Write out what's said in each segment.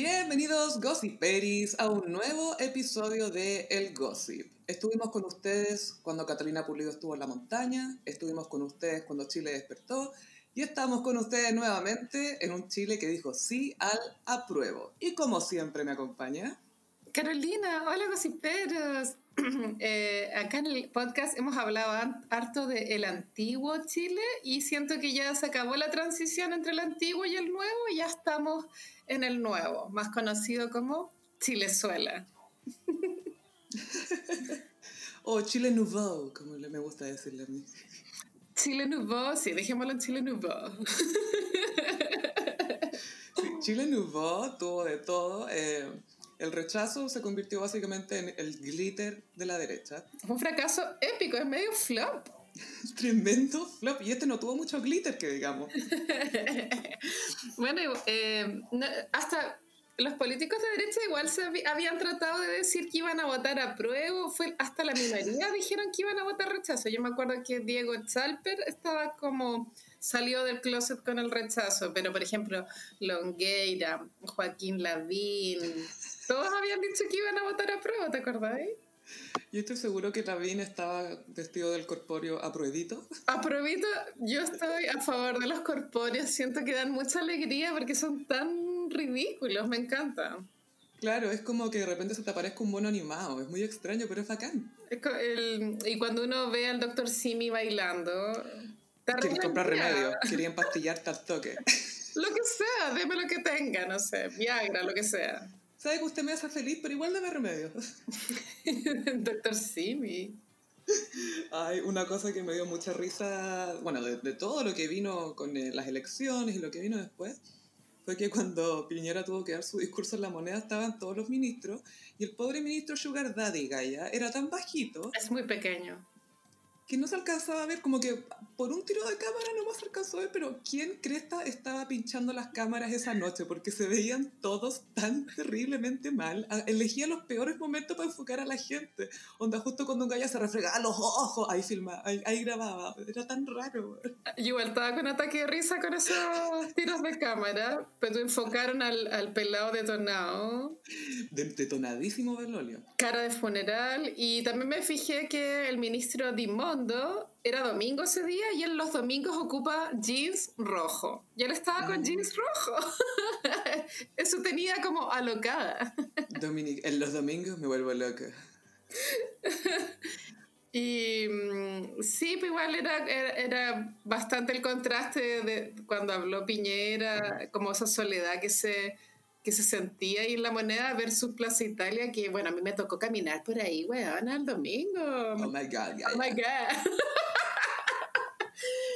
Bienvenidos Gossiperis a un nuevo episodio de El Gossip. Estuvimos con ustedes cuando Catalina Pulido estuvo en la montaña, estuvimos con ustedes cuando Chile despertó y estamos con ustedes nuevamente en un Chile que dijo sí al apruebo. Y como siempre me acompaña... Carolina, hola Gossiperos. Eh, acá en el podcast hemos hablado harto del el antiguo Chile y siento que ya se acabó la transición entre el antiguo y el nuevo y ya estamos en el nuevo, más conocido como Chilezuela. o Chile Nouveau, como me gusta decirle a mí. Chile Nouveau, sí, dejémoslo en Chile Nouveau. Chile Nouveau tuvo de todo. Eh, el rechazo se convirtió básicamente en el glitter de la derecha. Un fracaso épico, es medio flop. Tremendo flop. Y este no tuvo mucho glitter, que digamos. bueno, eh, hasta los políticos de derecha igual se habían tratado de decir que iban a votar a prueba, fue hasta la minoría dijeron que iban a votar rechazo. Yo me acuerdo que Diego Chalper estaba como salió del closet con el rechazo, pero por ejemplo, Longueira, Joaquín Lavín, todos habían dicho que iban a votar a prueba, ¿te acordáis? Yo estoy seguro que Lavín estaba vestido del corpóreo a pruebito. A pruebito, yo estoy a favor de los corpóreos, siento que dan mucha alegría porque son tan ridículos, me encanta. Claro, es como que de repente se te aparezca un mono animado, es muy extraño, pero es bacán. y cuando uno ve al doctor Simi bailando... Quieren comprar remedio, querían pastillarte al toque. lo que sea, deme lo que tenga, no sé, Viagra, lo que sea. Sabe que usted me hace feliz, pero igual dame remedio. Doctor Simi. Hay una cosa que me dio mucha risa, bueno, de, todo lo que vino con eh, las elecciones y lo que vino después, fue que cuando Piñera tuvo que dar su discurso en la moneda estaban todos los ministros y el pobre ministro Sugar Daddy Gaia era tan bajito. Es muy pequeño que no se alcanzaba a ver, como que por un tiro de cámara no se alcanzó a ver, pero ¿quién cresta estaba pinchando las cámaras esa noche? Porque se veían todos tan terriblemente mal. Elegía los peores momentos para enfocar a la gente. Onda, justo cuando un gallo se refregaba los ojos, ahí filmaba, ahí, grababa. Era tan raro. igual estaba con ataque de risa con esos tiros de cámara, pero enfocaron al, al pelado detonado. detonadísimo Berlolio. Cara de funeral. Y también me fijé que el ministro Era domingo ese día y él los domingos ocupa jeans rojo. Y él estaba con mm. jeans rojo. Eso tenía como alocada. en los domingos me vuelvo loca. y mm, sí, pues igual era, era, bastante el contraste de cuando habló Piñera, como esa soledad que se que se sentía ahí en la moneda versus Plaza Italia, que bueno, a mí me tocó caminar por ahí, weón, el domingo. Oh my God, Oh my God.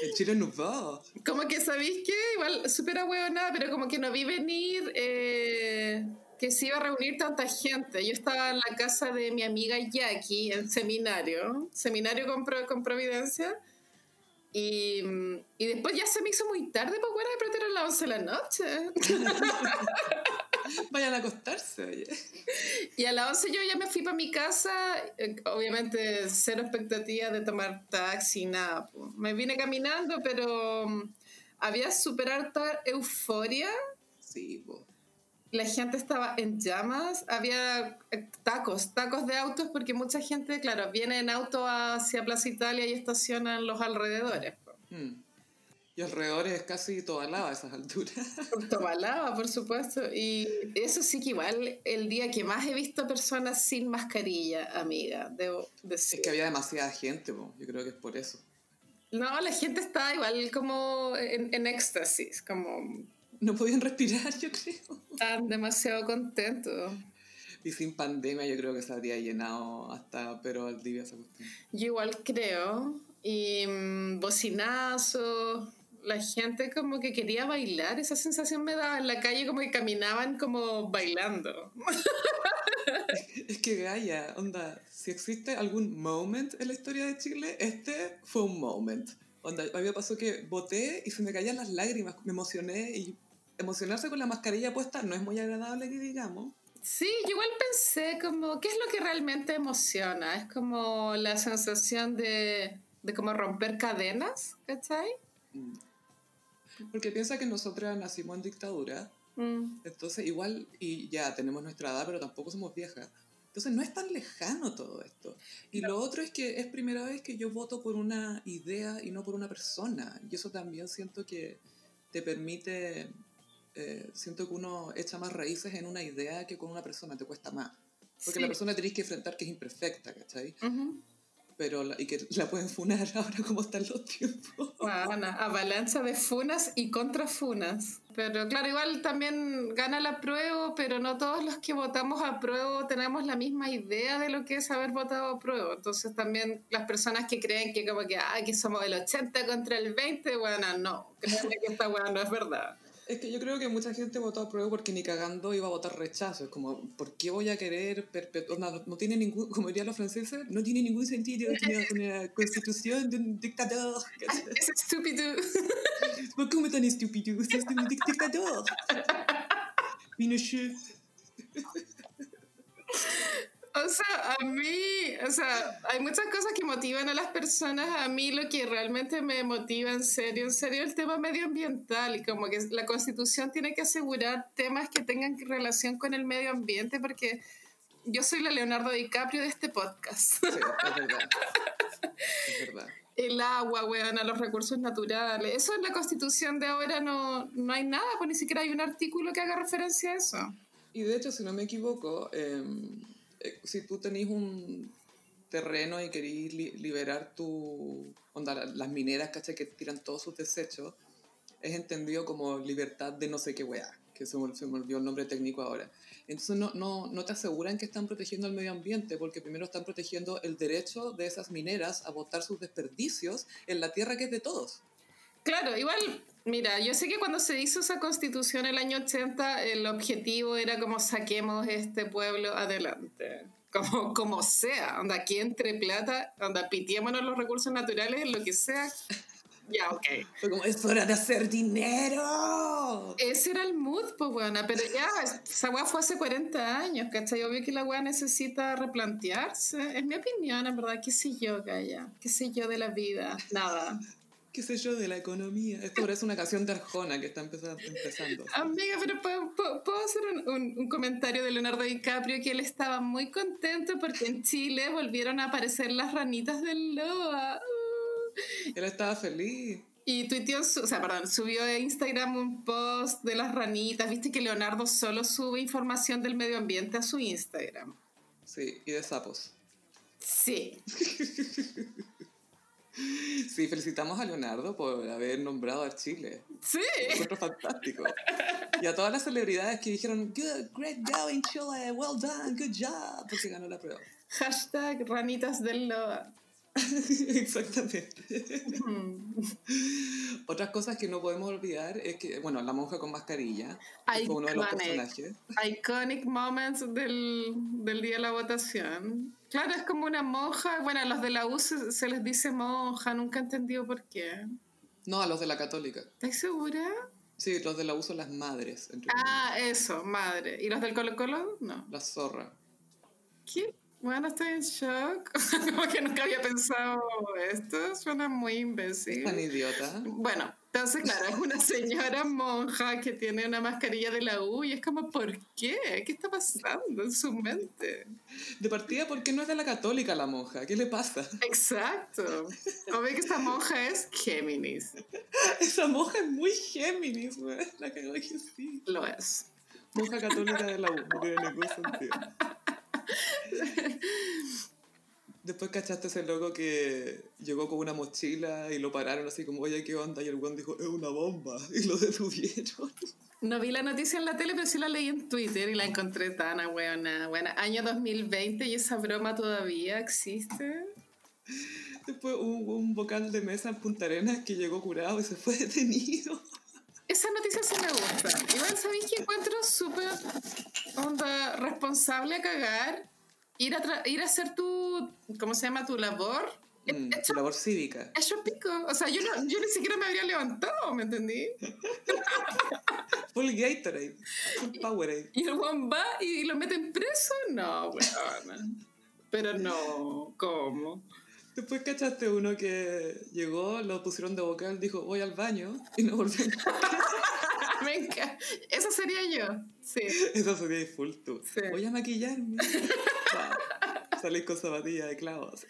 El Chile no va. Como que sabéis que igual súper nada pero como que no vi venir eh, que se iba a reunir tanta gente. Yo estaba en la casa de mi amiga Jackie en seminario, seminario con, con Providencia. Y, y, después ya se me hizo muy tarde, pues bueno, de pronto a las 11 de la noche. Vayan a acostarse, oye. Y a las 11 yo ya me fui para mi casa, eh, obviamente cero expectativa de tomar taxi, nada. Me vine caminando, pero mm, había súper alta euforia. Sí, pues. La gente estaba en llamas, había eh, tacos, tacos de autos, porque mucha gente, claro, viene en auto hacia Plaza Italia y estacionan los alrededores. Hmm. Y alrededor es casi Tobalaba a esas alturas. Tobalaba, por supuesto. Y eso sí que igual el día que más he visto personas sin mascarilla, amiga, debo decir. Es que había demasiada gente, yo creo que es por eso. No, la gente está igual como en, en éxtasis, como... No podían respirar, yo creo. Están demasiado contentos. Y sin pandemia yo creo que se habría llenado hasta, pero al día se Yo igual creo. Y mm, bocinazo, la gente como que quería bailar, esa sensación me daba en la calle como que caminaban como bailando. Es que Gaia, onda, si existe algún moment en la historia de Chile, este fue un moment. Onda, a mí me pasó que voté y se me caían las lágrimas, me emocioné y emocionarse con la mascarilla puesta no es muy agradable que digamos. Sí, yo igual pensé como, ¿qué es lo que realmente emociona? Es como la sensación de, de como romper cadenas, ¿cachai? Mm. Porque piensa que nosotras nacimos en dictadura Mm. Entonces, igual, y ya tenemos nuestra edad, pero tampoco somos viejas. Entonces, no es tan lejano todo esto. Y lo otro es que es primera vez que yo voto por una idea y no por una persona. Y eso también siento que te permite, eh, siento que uno echa más raíces en una idea que con una persona, te cuesta más. Porque Sí. la persona tenés que enfrentar que es imperfecta, ¿cachai? Ujú. Pero la- y que la pueden funar ahora como están los tiempos. Bueno, avalancha de funas y contrafunas. Pero claro, igual también gana la prueba, pero no todos los que votamos a prueba tenemos la misma idea de lo que es haber votado a prueba. Entonces también las personas que creen que como que, ah, que somos el 80 contra el 20, bueno, no, créanme que esta weá no es verdad. Es que yo creo que mucha gente votó a prueba porque ni cagando iba a votar rechazo. Es como, ¿por qué voy a querer perpetuar? No, no tiene ningún, como dirían los franceses, no tiene ningún sentido tener una constitución de un dictador. Es estúpido. ¿Por qué me tan estúpido? Usted es un dic- dictador. Pinochet. O sea, a mí, o sea, hay muchas cosas que motivan a las personas. A mí lo que realmente me motiva en serio, en serio, el tema medioambiental. Y como que la constitución tiene que asegurar temas que tengan relación con el medio ambiente, porque yo soy la Leonardo DiCaprio de este podcast. Sí, es verdad. Es verdad. El agua, weón, a los recursos naturales. Eso en la constitución de ahora no, no hay nada, pues ni siquiera hay un artículo que haga referencia a eso. Y de hecho, si no me equivoco, eh, eh, si tú tenés un terreno y querís li- liberar tu... Onda, la- las mineras, ¿cachai? Que tiran todos sus desechos, es entendido como libertad de no sé qué weá, que se me, se me olvidó el nombre técnico ahora. Entonces no, no, no te aseguran que están protegiendo el medio ambiente, porque primero están protegiendo el derecho de esas mineras a botar sus desperdicios en la tierra que es de todos. Claro, igual, mira, yo sé que cuando se hizo esa constitución el año 80, el objetivo era como saquemos este pueblo adelante. Como, como sea, onda, aquí entre plata, onda, pitiémonos los recursos naturales, lo que sea. Ya, ok. Fue como, es hora de hacer dinero. Ese era el mood, pues, pero ya, esa weá fue hace 40 años, ¿cachai? Obvio que la weá necesita replantearse. Es mi opinión, en verdad, qué sé yo, Gaya, qué sé yo de la vida, nada. Qué sé yo, de la economía. Esto parece una canción de Arjona que está empezando. empezando. Amiga, pero puedo, hacer un, un- un comentario de Leonardo DiCaprio que él estaba muy contento porque en Chile volvieron a aparecer las ranitas del Loa. Uh. Él estaba feliz. Y tuiteó, o sea, perdón, subió a Instagram un post de las ranitas. Viste que Leonardo solo sube información del medio ambiente a su Instagram. Sí, y de sapos. Sí. Sí, felicitamos a Leonardo por haber nombrado a Chile. Sí. Encuentro fantástico. Y a todas las celebridades que dijeron, good, great going Chile, well done, good job, porque ganó la prueba. Hashtag ranitas del Loa. Exactamente. Otras cosas que no podemos olvidar es que, bueno, la monja con mascarilla que fue uno de los Iconic. personajes. Iconic moments del, del día de la votación. Claro, es como una monja. Bueno, a los de la U se, se les dice monja, nunca he entendido por qué. No, a los de la católica. ¿Estás segura? Sí, los de la U son las madres, entre Ah, eso, madre. ¿Y los del Colo Colo? No. La zorra. ¿Qué? Bueno, estoy en shock. como que nunca había pensado esto. Suena muy imbécil. Tan idiota. Bueno, entonces, claro, es una señora monja que tiene una mascarilla de la U y es como, ¿por qué? ¿Qué está pasando en su mente? De partida, ¿por qué no es de la católica la monja? ¿Qué le pasa? Exacto. Obvio que esta monja es Géminis. Esa monja es muy Géminis, güey. La cagó que sí. Lo es. Monja católica de la U, no tiene ningún sentido. Después cachaste ese loco que llegó con una mochila y lo pararon así como, oye, ¿qué onda? Y el weón dijo, es una bomba. Y lo detuvieron. No vi la noticia en la tele, pero sí la leí en Twitter y la encontré tan buena. Bueno, año 2020 y esa broma todavía existe. Después hubo un vocal de mesa en Punta Arenas que llegó curado y se fue detenido. Esa noticia sí me gusta. Igual sabéis que encuentro súper onda responsable a cagar. Ir a, ir a hacer tu, ¿cómo se llama? Tu labor. Mm, hecho, su labor cívica. hecho pico. O sea, yo, no, yo ni siquiera me habría levantado, ¿me entendí? Full Gatorade. Full Powerade. Y el Juan va y lo meten preso. No, weón. Pero no, ¿cómo? Después cachaste uno que llegó, lo pusieron de vocal, dijo, voy al baño y no volvió. Venga, eso sería yo. Sí. Eso sería full tú. Sí. Voy a maquillarme. Wow. Salís con zapatillas de clavos.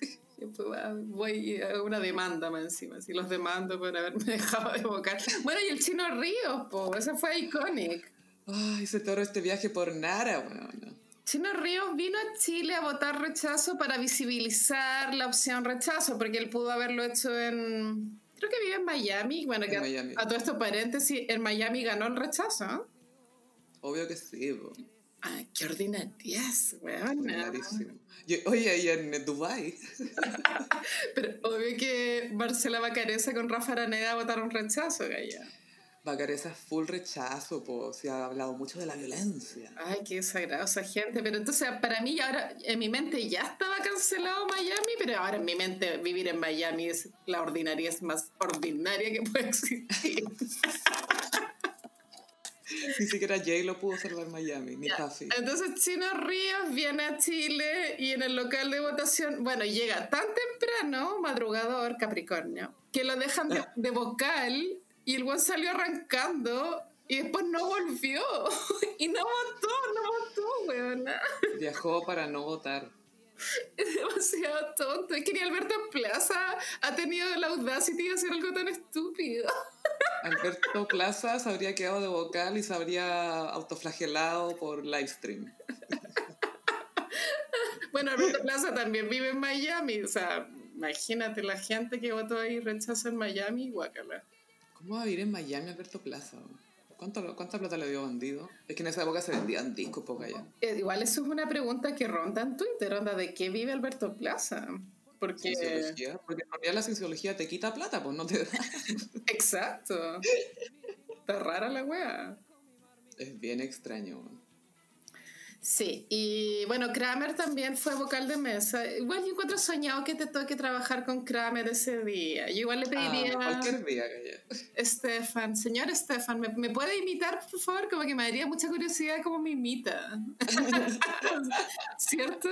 Pues, voy a una demanda más encima, si los demando por haberme dejado de vocal. Bueno, y el chino Ríos, po, ese fue icónico. Ay, se toro este viaje por Nara, weón. Chino Ríos vino a Chile a votar rechazo para visibilizar la opción rechazo, porque él pudo haberlo hecho en. Creo que vive en Miami. Bueno, En que a- Miami. a todo esto paréntesis, en Miami ganó el rechazo. ¿no? Obvio que sí. Ay, qué ordinarias, weón. Oye, y en Dubai Pero obvio que Marcela Bacareza con Rafa Araneda votaron rechazo, Gaya. Bacareza full rechazo, po. Se ha hablado mucho de la violencia. Ay, qué desagrado esa gente. Pero entonces, para mí, ahora en mi mente ya estaba cancelado Miami, pero ahora en mi mente vivir en Miami es la ordinariez más ordinaria que puede existir. Ni siquiera Jay lo pudo salvar Miami, ni Puffy. Entonces, Chino Ríos viene a Chile y en el local de votación, bueno, llega tan temprano, madrugador, Capricornio, que lo dejan de, de vocal y el buen salió arrancando y después no volvió. Y no votó, no votó, weona. Viajó para no votar. Es demasiado tonto. Es que ni Alberto Plaza ha tenido la audacity de hacer algo tan estúpido. Alberto Plaza se habría quedado de vocal y se habría autoflagelado por live stream. Bueno, Alberto Plaza también vive en Miami. O sea, imagínate la gente que votó ahí rechazo en Miami, guacala. ¿Cómo va a vivir en Miami Alberto Plaza? ¿Cuánto, ¿Cuánta plata le dio bandido? Es que en esa época se vendían discos poca ya. Eh, igual eso es una pregunta que ronda en Twitter, onda de qué vive Alberto Plaza. Porque... Cienciología. Porque en realidad la cienciología te quita plata, pues no te da. Exacto. Está rara la wea. Es bien extraño. Sí, y bueno, Kramer también fue vocal de mesa. Igual yo encuentro soñado que te toque trabajar con Kramer ese día. Yo igual le pediría Ah, cualquier día, calla. Estefan, señor Estefan, ¿me, me puede imitar, por favor? Como que me daría mucha curiosidad cómo me imita. ¿Cierto?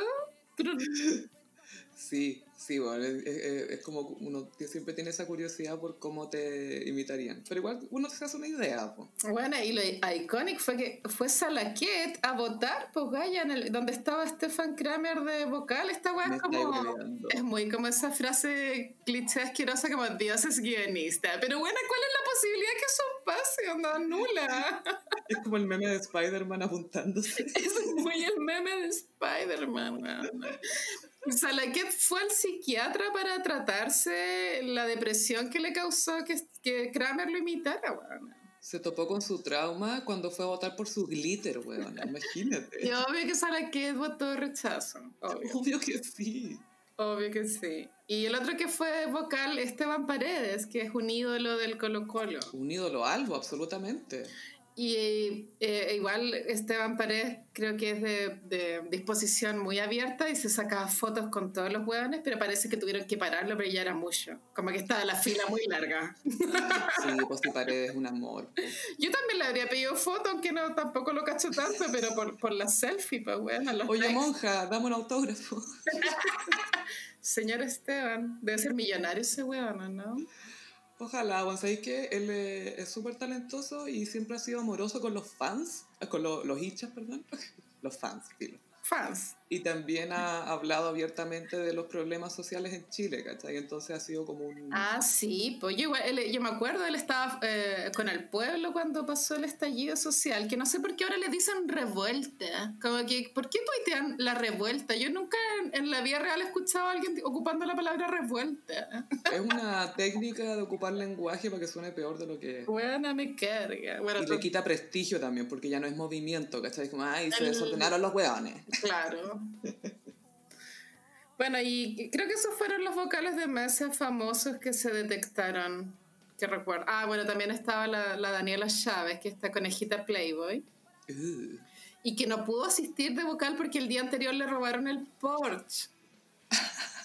Sí, sí, bueno, es, es- es como uno siempre tiene esa curiosidad por cómo te imitarían. Pero igual uno se hace una idea, pues. Bueno, y lo icónico fue que fue Salaquet a votar, pues Gaya, en el, donde estaba Stefan Kramer de vocal. Esta weá es como. Es muy como esa frase cliché asquerosa como Dios es guionista. Pero bueno, ¿cuál es la posibilidad que eso pase? Onda nula. Es como el meme de Spider-Man apuntándose. Es muy el meme de Spider-Man. Salaquet fue al psiquiatra para tratarse la depresión que le causó que, que Kramer lo imitara, weón. Se topó con su trauma cuando fue a votar por su glitter, weón. Imagínate. Y obvio que Salaquet votó rechazo. Obvio. Obvio que sí. Obvio que sí. Y el otro que fue vocal, Esteban Paredes, que es un ídolo del Colo Colo. Un ídolo algo, absolutamente. Y eh, igual Esteban Paredes creo que es de, de disposición muy abierta y se sacaba fotos con todos los hueones, pero parece que tuvieron que pararlo, pero ya era mucho. Como que estaba la fila muy larga. Sí, pues si paredes un amor. po. Yo también le habría pedido foto, aunque no tampoco lo cacho tanto, pero por, por la selfie, pues bueno. Los Oye, likes. monja, dame un autógrafo. Señor Esteban, debe ser millonario ese hueón, ¿no? Ojalá, bueno, ¿sabéis que él eh, es súper talentoso y siempre ha sido amoroso con los fans? Con lo- los hinchas, perdón. Los fans, filo. Fans. Y también ha hablado abiertamente de los problemas sociales en Chile, ¿cachai? Entonces ha sido como un... Ah, sí, pues yo, igual- él- yo me acuerdo, él estaba eh, con el pueblo cuando pasó el estallido social, que no sé por qué ahora le dicen revuelta. Como que, ¿por qué tuitean la revuelta? Yo nunca en, en la vida real he escuchado a alguien ocupando la palabra revuelta. Es una técnica de ocupar lenguaje para que suene peor de lo que es. Buena me carga. Bueno, Y le quita prestigio también, porque ya no es movimiento, ¿cachai? Es como, ay, se El- desordenaron los hueones. claro. Bueno, y creo que esos fueron los vocales de mesa famosos que se detectaron. Que recuerdo. Ah, bueno, también estaba la, la Daniela Chávez, que está conejita Playboy. Uh. y que no pudo asistir de vocal porque el día anterior le robaron el Porsche.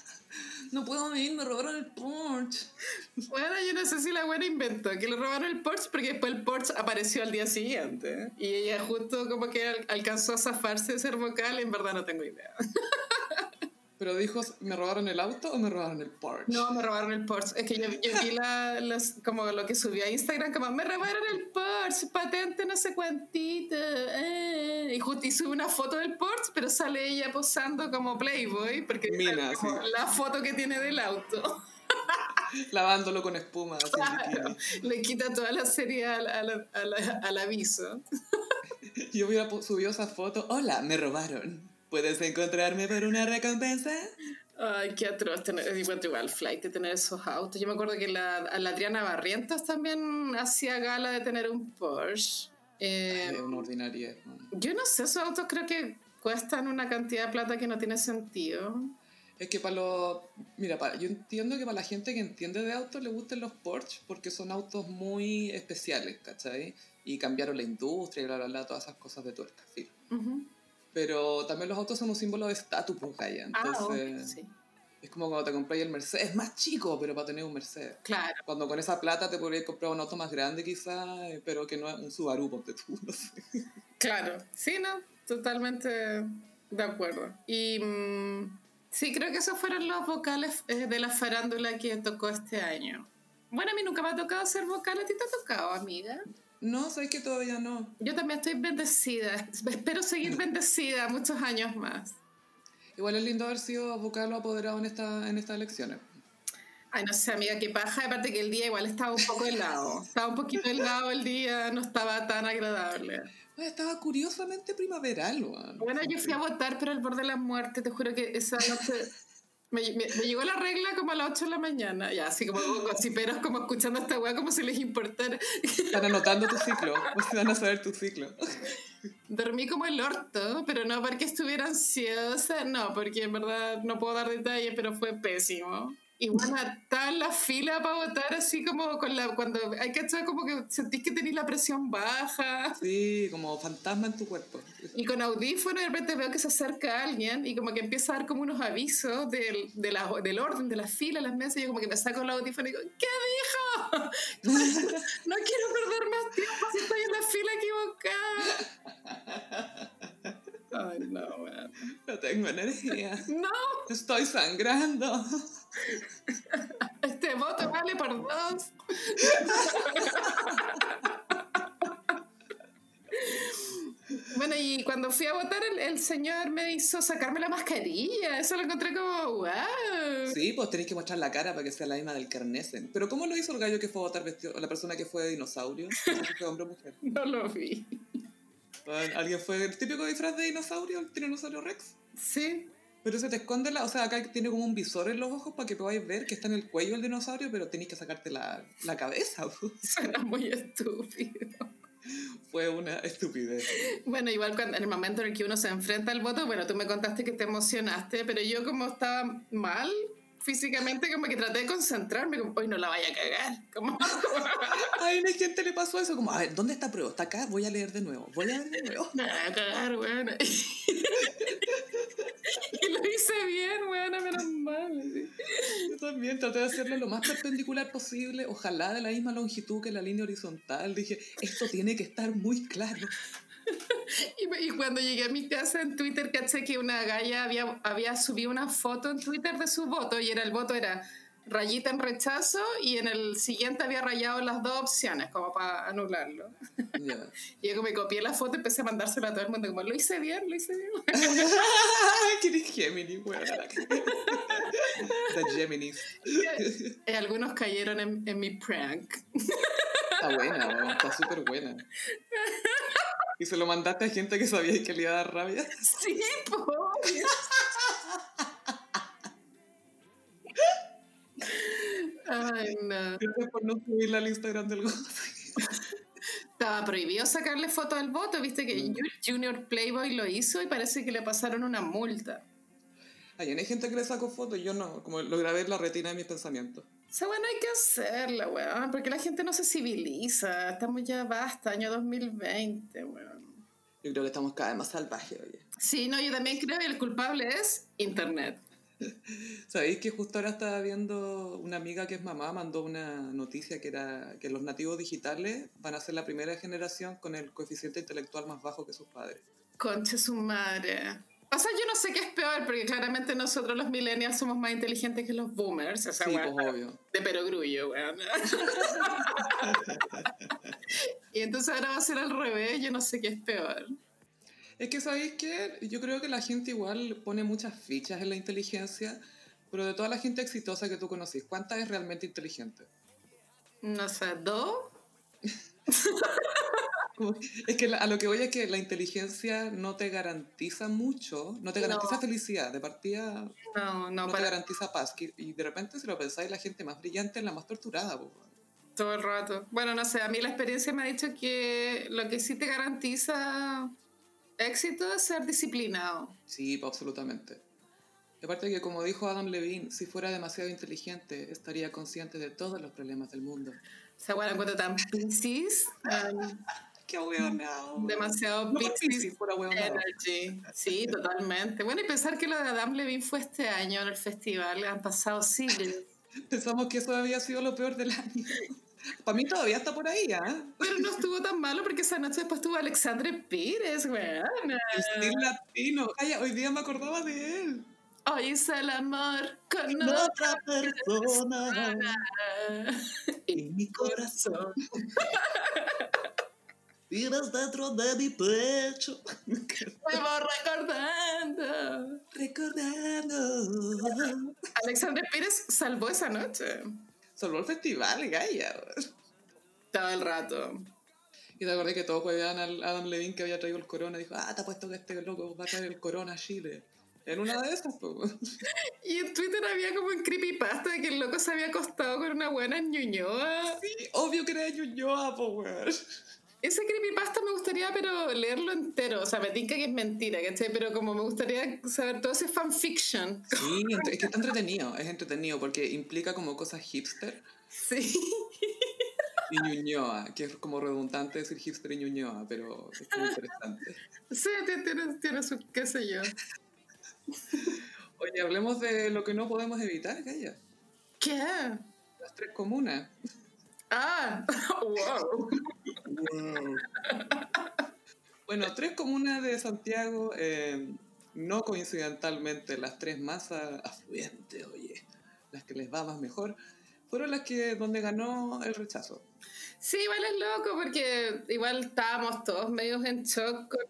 No puedo venir, me robaron el Porsche. Bueno, yo no sé si la buena inventó que le robaron el Porsche porque después el Porsche apareció al día siguiente. Y ella justo como que al- alcanzó a zafarse de ser vocal, en verdad no tengo idea. Pero dijo, ¿me robaron el auto o me robaron el Porsche? No, me robaron el Porsche. Es que yo, yo vi la, las- como lo que subió a Instagram, como me robaron el Porsche. patente no sé cuántito. eh". Y justo y sube una foto del Porsche, pero sale ella posando como Playboy, porque Mina, sí. la foto que tiene del auto. Lavándolo con espuma. bikini. Le quita toda la serie al, al- al- al aviso. Yo hubiera subido esa foto. Hola, me robaron. ¿Puedes encontrarme por una recompensa? Ay, qué atroz tener, igual flight de tener esos autos. Yo me acuerdo que la, la Adriana Barrientos también hacía gala de tener un Porsche. Eh, Es una ordinaria. yo no sé, esos autos creo que cuestan una cantidad de plata que no tiene sentido. Es que para los... Mira, para, yo entiendo que para la gente que entiende de autos le gusten los Porsche porque son autos muy especiales, ¿cachai? Y cambiaron la industria y bla, bla, bla, todas esas cosas de tuerca, sí. Ujú. Pero también los autos son un símbolo de estatus, pues, Gaya. Ah, Entonces, ok, sí. es como cuando te compras el Mercedes, es más chico, pero para tener un Mercedes. Claro. Cuando con esa plata te podrías comprar un auto más grande quizá, eh, pero que no es un Subaru, ponte tú, no sé. Claro, sí, no, totalmente de acuerdo. Y mm, sí, creo que esos fueron los vocales eh, de la farándula que tocó este año. Bueno, a mí nunca me ha tocado ser vocal, a ti te ha tocado, amiga. No, sabes que todavía no. Yo también estoy bendecida, espero seguir bendecida muchos años más. Igual es lindo haber sido vocal o apoderado en, esta, en estas elecciones. Ay, no sé, amiga, qué paja, aparte que el día igual estaba un poco helado. Estaba un poquito helado el día, no estaba tan agradable. Estaba curiosamente primaveral, weón. Bueno, yo fui a votar, pero al borde de la muerte, te juro que esa noche me, me- me llegó la regla como a las 8 de la mañana, ya, así como gossiperos como escuchando a esta weá como si les importara. Están anotando tu ciclo, pues van a saber tu ciclo. Dormí como el orto, pero no porque estuviera ansiosa, no, porque en verdad no puedo dar detalles, pero fue pésimo. Y bueno, estaba en la fila para votar así como con la, cuando hay que estar como que sentís que tenés la presión baja. Sí, como fantasma en tu cuerpo. Y con audífono de repente veo que se acerca alguien y como que empieza a dar como unos avisos del, de la- del orden, de la fila, las mesas, y yo como que me saco el audífono y digo, ¿qué dijo? no quiero perder más tiempo si estoy en la fila equivocada. Ay, no. No tengo energía. No, Estoy sangrando. este voto vale por dos. Bueno, y cuando fui a votar, el, el señor me hizo sacarme la mascarilla. Eso lo encontré como, wow. Sí, pues tenéis que mostrar la cara para que sea la misma del Carnesen. Pero ¿cómo lo hizo el gallo que fue a votar vestido, la persona que fue de dinosaurio? Fue hombre o mujer. No lo vi. ¿Alguien fue el típico disfraz de dinosaurio, el tiranosaurio Rex? Sí. Pero se te esconde la, o sea, acá tiene como un visor en los ojos para que podáis ver que está en el cuello el dinosaurio, pero tenéis que sacarte la, la cabeza. Suena muy estúpido. Fue una estupidez. Bueno, igual cuando, en el momento en el que uno se enfrenta al voto, bueno, tú me contaste que te emocionaste, pero yo como estaba mal físicamente, como que traté de concentrarme, como, hoy no la vaya a cagar. Como, A una gente le pasó eso, como, a ver, ¿dónde está prueba? ¿Está acá? Voy a leer de nuevo. Voy a leer de nuevo. me voy a cagar, weón. y lo hice bien, weón, menos mal. Yo también traté de hacerlo lo más perpendicular posible, ojalá de la misma longitud que la línea horizontal. Dije, esto tiene que estar muy claro. Y, y cuando llegué a mi casa en Twitter, caché que una galla había, había subido una foto en Twitter de su voto y era el voto era rayita en rechazo y en el siguiente había rayado las dos opciones como para anularlo. Ya. Y yo me copié la foto y empecé a mandársela a todo el mundo como lo hice bien, lo hice bien. eres Gemini, Geminis. Y algunos cayeron en, en mi prank. Está buena. Está súper buena. ¿Y se lo mandaste a gente que sabía que le iba a dar rabia? Sí, po. Ay, no. Gracias por no subirla al Instagram del gozo. Estaba prohibido sacarle fotos al voto, viste que Junior Playboy lo hizo y parece que le pasaron una multa. Ay, hay gente que le sacó fotos, yo no. Como lo grabé en la retina de mis pensamientos. Esa bueno hay que hacerla, weón, porque la gente no se civiliza. Estamos ya basta, año 2020, weón. Yo creo que estamos cada vez más salvajes, oye. Sí, no, yo también creo que el culpable es Internet. ¿Sabéis que justo ahora estaba viendo una amiga que es mamá, mandó una noticia que era que los nativos digitales van a ser la primera generación con el coeficiente intelectual más bajo que sus padres? Concha su madre. O sea, yo no sé qué es peor, porque claramente nosotros los millennials somos más inteligentes que los boomers. O sea, Sí, pues obvio. de perogrullo, weón. Y entonces ahora va a ser al revés, yo no sé qué es peor. Es que, ¿sabéis qué? Yo creo que la gente igual pone muchas fichas en la inteligencia, pero de toda la gente exitosa que tú conocís, ¿cuánta es realmente inteligente? No sé, ¿dos? Es que a lo que voy es que la inteligencia no te garantiza mucho, no te garantiza No. felicidad, de partida No, no, no te para garantiza paz. Y de repente, si lo pensáis, la gente más brillante es la más torturada. po. todo el rato. Bueno, no sé, a mí la experiencia me ha dicho que lo que sí te garantiza éxito es ser disciplinado. Sí, absolutamente. Y aparte que, como dijo Adam Levine, si fuera demasiado inteligente, estaría consciente de todos los problemas del mundo. O sea, bueno, encuentro tan piscis, um, ¡Qué hueonao! demasiado No, energy. Sí, totalmente. Bueno, y pensar que lo de Adam Levine fue este año en el festival, han pasado siglos. Pensamos que eso había sido lo peor del año. Para mí todavía está por ahí, ¿ah? Pero no estuvo tan malo porque esa noche después estuvo Alexandre Pires, weona. El estilo latino. Ay, hoy día me acordaba de él. Hoy hice el amor con otra persona otra. en mi corazón. Vives dentro de mi pecho. Me voy recordando. Recordando. Alexandre Pires salvó esa noche. Salvó el festival, Gaia. Todo el rato. Y te acordé que todos juegan al Adam Levine que había traído el corona. Dijo, ah, te apuesto que este loco va a traer el corona a Chile. En una de esas, pues. Y en Twitter había como un creepypasta de que el loco se había acostado con una buena ñuñoa. Sí, obvio que era Ñuñoa, po, weón. Ese creepypasta me gustaría, pero leerlo entero. O sea, me tinca que es mentira, ¿cachai? Pero como me gustaría saber todo ese fanfiction. Sí, es que está entretenido, es entretenido porque implica como cosas hipster Sí. y Ñuñoa, que es como redundante decir hipster y Ñuñoa, pero es como interesante. Sí, tiene, tiene, su, qué sé yo. Oye, hablemos de lo que no podemos evitar, Gaia. ¿Qué? Las tres comunas. Ah, wow. Bueno, tres comunas de Santiago, eh, no coincidentalmente las tres más afluentes, oye, las que les va más mejor, fueron las que donde ganó el rechazo. Sí, igual es loco porque igual estábamos todos medios en shock con,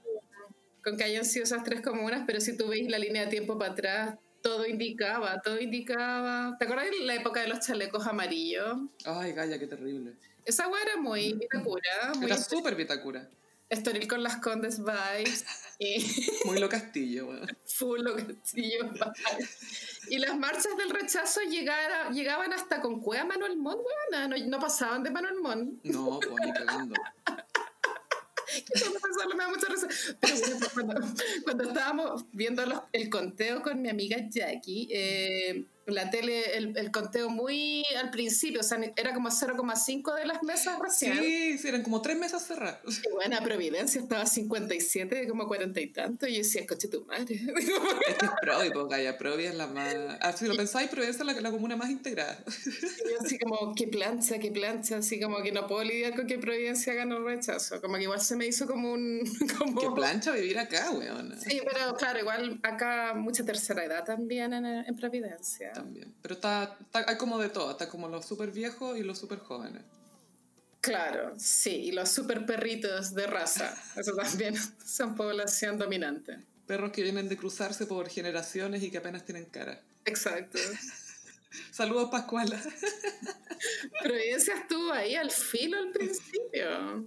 con que hayan sido esas tres comunas, pero si tú veis la línea de tiempo para atrás, todo indicaba, todo indicaba. ¿Te acuerdas de la época de los chalecos amarillos? Ay, Gaia, qué terrible. Esa weá era muy vitacura, muy Era súper bitacura. estoril con las condes vibes Muy lo castillo, weón. full lo castillo vibes. Y las marchas del rechazo llegara- llegaban hasta con cueva Manuel Montt, weona, no, no pasaban de Manuel Montt. No, pues ni cagando. me da mucha risa. Pero bueno, cuando, cuando estábamos viendo los- el conteo con mi amiga Jackie, eh, la tele, el, el conteo muy al principio, o sea, era como 0,5 de las mesas recién. Sí, eran como tres mesas cerradas. Y buena Providencia estaba 57, como 40 y tanto. Y yo decía, coche tu madre. Es que es Provi, pues Gaia, Provi es la más... Ah, si lo pensáis, Providencia es la, la comuna más integrada. Y yo así como, qué plancha, qué plancha. Así como que no puedo lidiar con que Providencia gane el rechazo. Como que igual se me hizo como un. Como... Qué plancha vivir acá, weón. Sí, pero claro, igual acá mucha tercera edad también en, en Providencia. También. Pero está, está- hay como de todo, está como los súper viejos y los súper jóvenes. Claro, sí, y los super perritos de raza, eso también son población dominante. Perros que vienen de cruzarse por generaciones y que apenas tienen cara. Exacto. Saludos, Pascuala. Providencia estuvo ahí al filo al principio.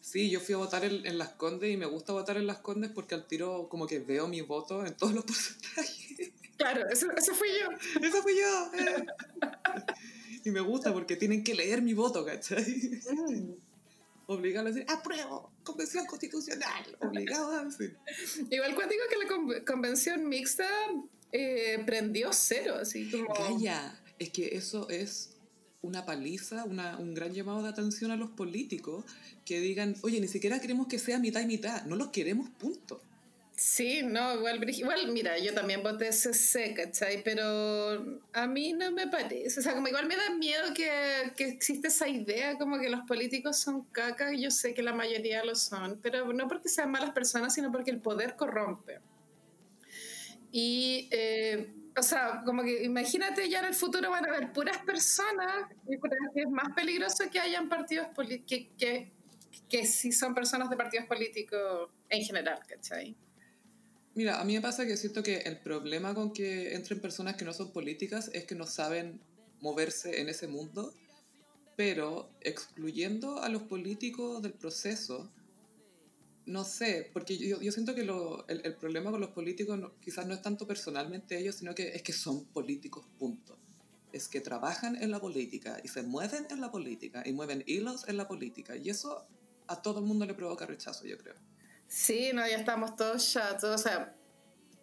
Sí, yo fui a votar en, en Las Condes y me gusta votar en Las Condes porque al tiro como que veo mi voto en todos los porcentajes. Claro, eso, eso fui yo. ¡Eso fui yo! eh. Y me gusta porque tienen que leer mi voto, ¿cachai? Mm. Obligado a decir, apruebo, convención constitucional. Obligado a decir. Igual cuando digo que la con- convención mixta eh, prendió cero, así como... Calla, es que eso es una paliza, una, un gran llamado de atención a los políticos que digan, oye, ni siquiera queremos que sea mitad y mitad, no los queremos, punto. Sí, no, igual, igual, mira, yo también voté CC, ¿cachai? Pero a mí no me parece, o sea, como igual me da miedo que, que existe esa idea como que los políticos son caca, yo sé que la mayoría lo son, pero no porque sean malas personas, sino porque el poder corrompe. Y, eh, o sea, como que imagínate ya en el futuro van a haber puras personas, y es más peligroso que hayan partidos políticos, que, que son personas de partidos políticos en general, ¿cachai? Mira, a mí me pasa que siento que el problema con que entren personas que no son políticas es que no saben moverse en ese mundo, pero excluyendo a los políticos del proceso, no sé, porque yo, siento que el, problema con los políticos quizás no es tanto personalmente ellos, sino que es que son políticos, punto. Es que trabajan en la política y se mueven en la política y mueven hilos en la política. Y eso a todo el mundo le provoca rechazo, yo creo. Sí, no, ya estamos todos chatos. O sea,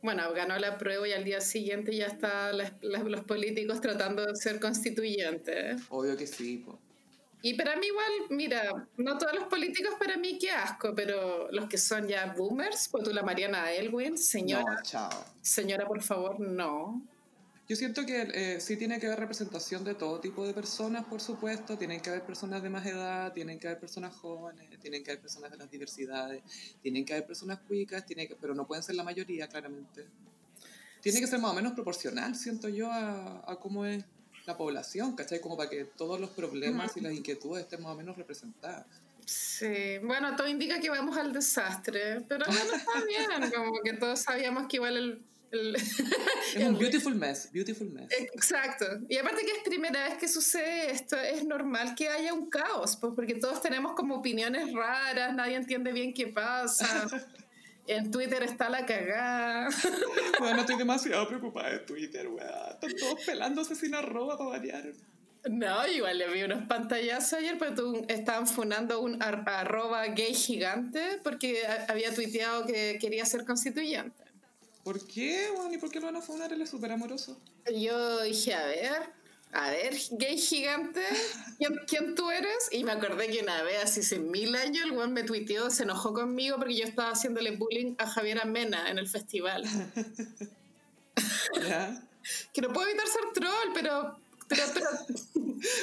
bueno, ganó la prueba y al día siguiente ya están los políticos tratando de ser constituyentes. Obvio que sí, po. Y para mí igual, mira, no todos los políticos para mí qué asco, pero los que son ya boomers, pues tú la Mariana Elwin, señora, No, chao. señora, por favor, no. Yo siento que eh, sí tiene que haber representación de todo tipo de personas, por supuesto. Tienen que haber personas de más edad, tienen que haber personas jóvenes, tienen que haber personas de las diversidades, tienen que haber personas cuicas, tiene que, pero no pueden ser la mayoría, claramente. Tiene que ser más o menos proporcional, siento yo, a, a cómo es la población, ¿cachai? Como para que todos los problemas y las inquietudes estén más o menos representadas. Sí, bueno, todo indica que vamos al desastre, pero bueno, está bien, como que todos sabíamos que igual el... el- Es un beautiful mess, beautiful mess. Exacto. Y aparte que es primera vez que sucede esto, es normal que haya un caos, pues porque todos tenemos como opiniones raras, nadie entiende bien qué pasa. En Twitter está la cagada. Bueno, estoy demasiado preocupada de Twitter, weón. Están todos pelándose sin arroba para variar. No, igual le vi unos pantallazos ayer, pero tú estaban funando un ar- arroba gay gigante porque había tuiteado que quería ser constituyente. ¿Por qué, weón? ¿Y por qué lo van a funar? Él es súper amoroso. Yo dije, a ver, a ver, gay gigante, ¿quién, quién tú eres? Y me acordé que una vez, así hace mil años, el weón me tuiteó, se enojó conmigo porque yo estaba haciéndole bullying a Javier Mena en el festival. Que no puedo evitar ser troll, pero... Pero, pero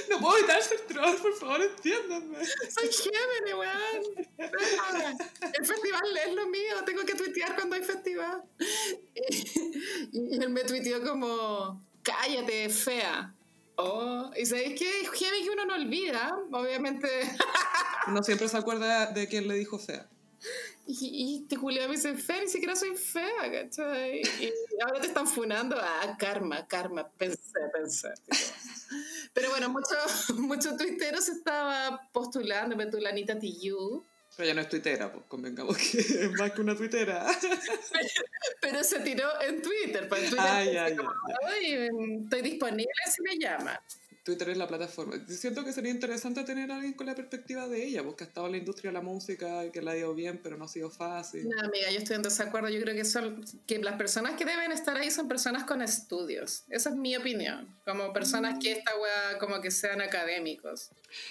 No puedo evitar ser troll, por favor, entiéndanme. soy Géminis, weón. El festival es lo mío, tengo que tuitear cuando hay festival. Y, él me tuiteó como, cállate, fea. Oh, y sabéis que es heavy que uno no olvida, obviamente. Uno siempre se acuerda de quién le dijo fea. Y, y te Julia me dice, fea, ni siquiera soy fea, ¿cachai? Y ahora te están funando. Ah, karma, karma, pensé, pensé. Pero bueno, muchos mucho tuiteros se estaba postulando, pero tú, la Anita Tijoux, Pero ya no es tuitera, pues convengamos que es más que una tuitera. pero se tiró en Twitter. Pues en Twitter ya, como, "Ay, mm, estoy disponible si me llama. Twitter es la plataforma. Siento que sería interesante tener a alguien con la perspectiva de ella, porque ha estado en la industria de la música y que le ha ido bien, pero no ha sido fácil. No, amiga, yo estoy en desacuerdo. Yo creo que son que las personas que deben estar ahí son personas con estudios. Esa es mi opinión. Como personas que esta weá como que sean académicos.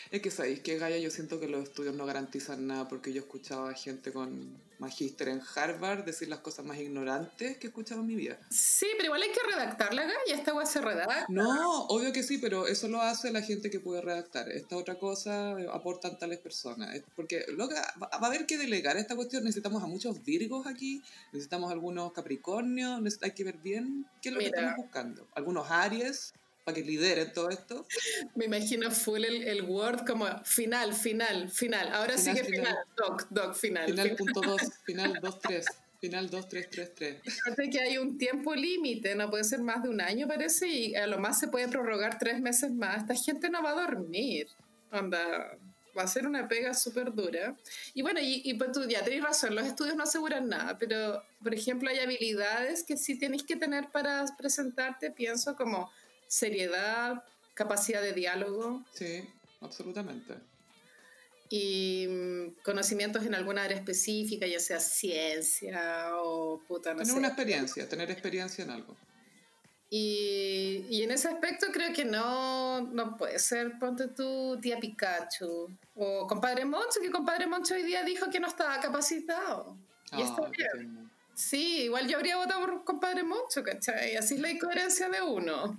Es que sabéis que Gaia, yo siento que los estudios no garantizan nada, porque yo escuchaba a gente con magíster en Harvard decir las cosas más ignorantes que he escuchado en mi vida. Sí, pero igual hay que redactar la galla. Esta weá se redacta. No, obvio que sí, pero eso lo hace la gente que puede redactar. Esta otra cosa eh, aportan tales personas. Porque loca, va a haber que delegar esta cuestión. Necesitamos a muchos virgos aquí, necesitamos algunos capricornios, hay que ver bien qué es lo que Mira. estamos buscando. Algunos aries para que lideren todo esto. Me imagino full el, el Word como final, final, final. Ahora Final, sí que final. final. Doc, doc, final. Final punto dos, final 2-3, final 2-3-3-3. Fíjate que hay un tiempo límite, no puede ser más de un año, parece, y a lo más se puede prorrogar tres meses más. Esta gente no va a dormir. Onda, va a ser una pega súper dura. Y bueno, y, y pues tú ya tenés razón, los estudios no aseguran nada, pero por ejemplo hay habilidades que sí tienes que tener para presentarte, pienso, como seriedad, capacidad de diálogo Sí, absolutamente. y mm, conocimientos en alguna área específica, ya sea ciencia o puta, no Tener sé. una experiencia, tener experiencia en algo. Y, y en ese aspecto creo que no, no puede ser, ponte tú, tía Pikachu. O compadre Moncho, que compadre Moncho hoy día dijo que no estaba capacitado. Y está Ah, bien. Sí, igual yo habría votado por compadre Moncho, ¿cachai? Así es la incoherencia de uno.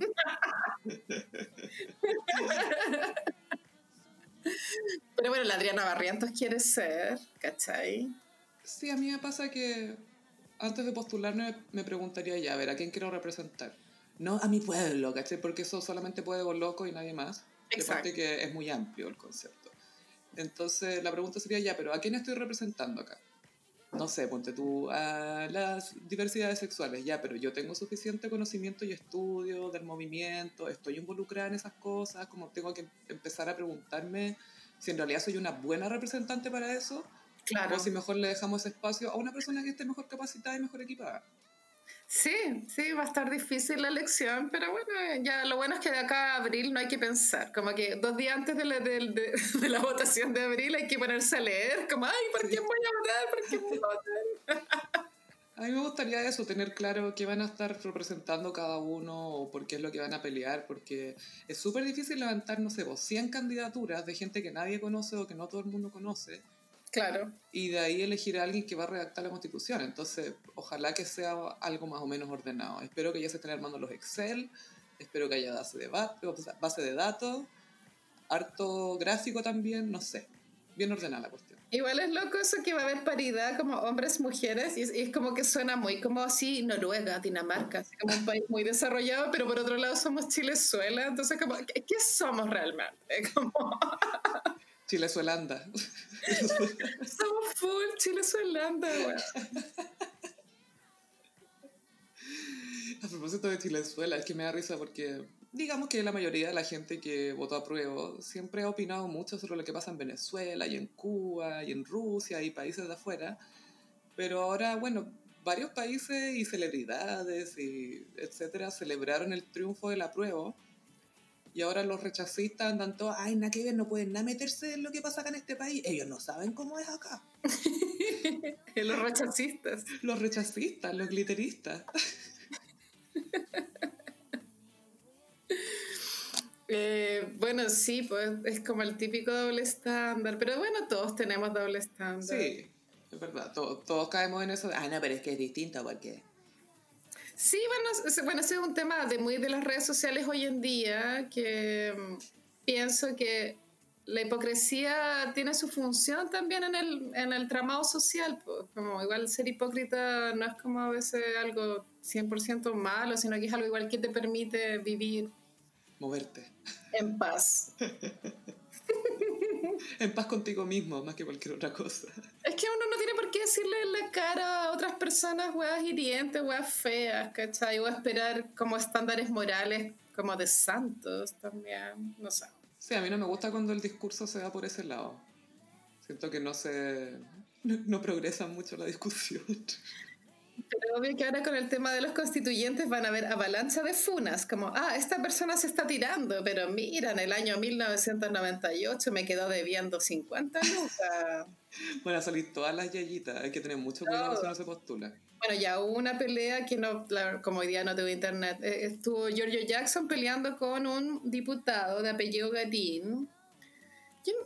Pero bueno, la Adriana Barrientos quiere ser, ¿cachai? Sí, a mí me pasa que antes de postularme me preguntaría ya, a ver, ¿a quién quiero representar? No a mi pueblo, ¿cachai? Porque eso solamente puede con loco y nadie más. Exacto. aparte que es muy amplio el concepto. Entonces la pregunta sería ya, pero ¿a quién estoy representando acá? No sé, ponte tú a las diversidades sexuales, ya, pero yo tengo suficiente conocimiento y estudio del movimiento, estoy involucrada en esas cosas, como tengo que empezar a preguntarme si en realidad soy una buena representante para eso, Claro. o si mejor le dejamos ese espacio a una persona que esté mejor capacitada y mejor equipada. Sí, sí, va a estar difícil la elección, pero bueno, ya lo bueno es que de acá a abril no hay que pensar, como que dos días antes de la, de, de la votación de abril hay que ponerse a leer, como, ay, ¿por quién voy a votar? ¿Por quién voy a votar? A mí me gustaría eso, tener claro qué van a estar representando cada uno o por qué es lo que van a pelear, porque es súper difícil levantar, no sé, vos, 100 candidaturas de gente que nadie conoce o que no todo el mundo conoce, Claro, y de ahí elegir a alguien que va a redactar la constitución. Entonces, ojalá que sea algo más o menos ordenado. Espero que ya se estén armando los Excel, espero que haya base de, base de datos, harto gráfico también, no sé, bien ordenada la cuestión. igual es loco eso que va a haber paridad como hombres-mujeres y es, y es como que suena muy como así Noruega, Dinamarca, así como un país muy desarrollado, pero por otro lado somos Chilezuela, entonces como, ¿qué, qué somos realmente? Como, Chile es Holanda. somos full Chilezuelanda, weón. A propósito de Chilezuela, es que me da risa porque digamos que la mayoría de la gente que votó a prueba siempre ha opinado mucho sobre lo que pasa en Venezuela y en Cuba y en Rusia y países de afuera. Pero ahora, bueno, varios países y celebridades y etcétera celebraron el triunfo del apruebo. Y ahora los rechazistas andan todos, ay, nada que ver, no pueden nada meterse en lo que pasa acá en este país. Ellos no saben cómo es acá. Los rechazistas. Los rechazistas, los glitteristas. Eh, bueno, sí, pues es como el típico doble estándar, pero bueno, todos tenemos doble estándar. Sí, es verdad, todos, todos caemos en eso. Ah, no, pero es que es distinto porque... Sí, bueno, ese- bueno, ese es un tema de muy de las redes sociales hoy en día, que mm, pienso que la hipocresía tiene su función también en el, en el tramado social. pues, Como igual ser hipócrita no es como a veces algo 100% malo, sino que es algo igual que te permite vivir Moverte. en paz. En paz contigo mismo, más que cualquier otra cosa. Es que uno no tiene por qué decirle en la cara a otras personas weas hirientes, weas feas, ¿cachai? O esperar como estándares morales como de santos también, no sé. Sí, a mí no me gusta cuando el discurso se va por ese lado. Siento que no se... No, no progresa mucho la discusión. Pero obvio que ahora con el tema de los constituyentes van a haber avalancha de funas, como, ah, esta persona se está tirando, pero mira, en el año 1998 me quedó debiendo 50 lucas. A salir todas las yayitas. Hay que tener mucho cuidado si no se postula. Bueno, ya hubo una pelea que no, como hoy día no tengo internet, eh, estuvo Giorgio Jackson peleando con un diputado de apellido Gatín.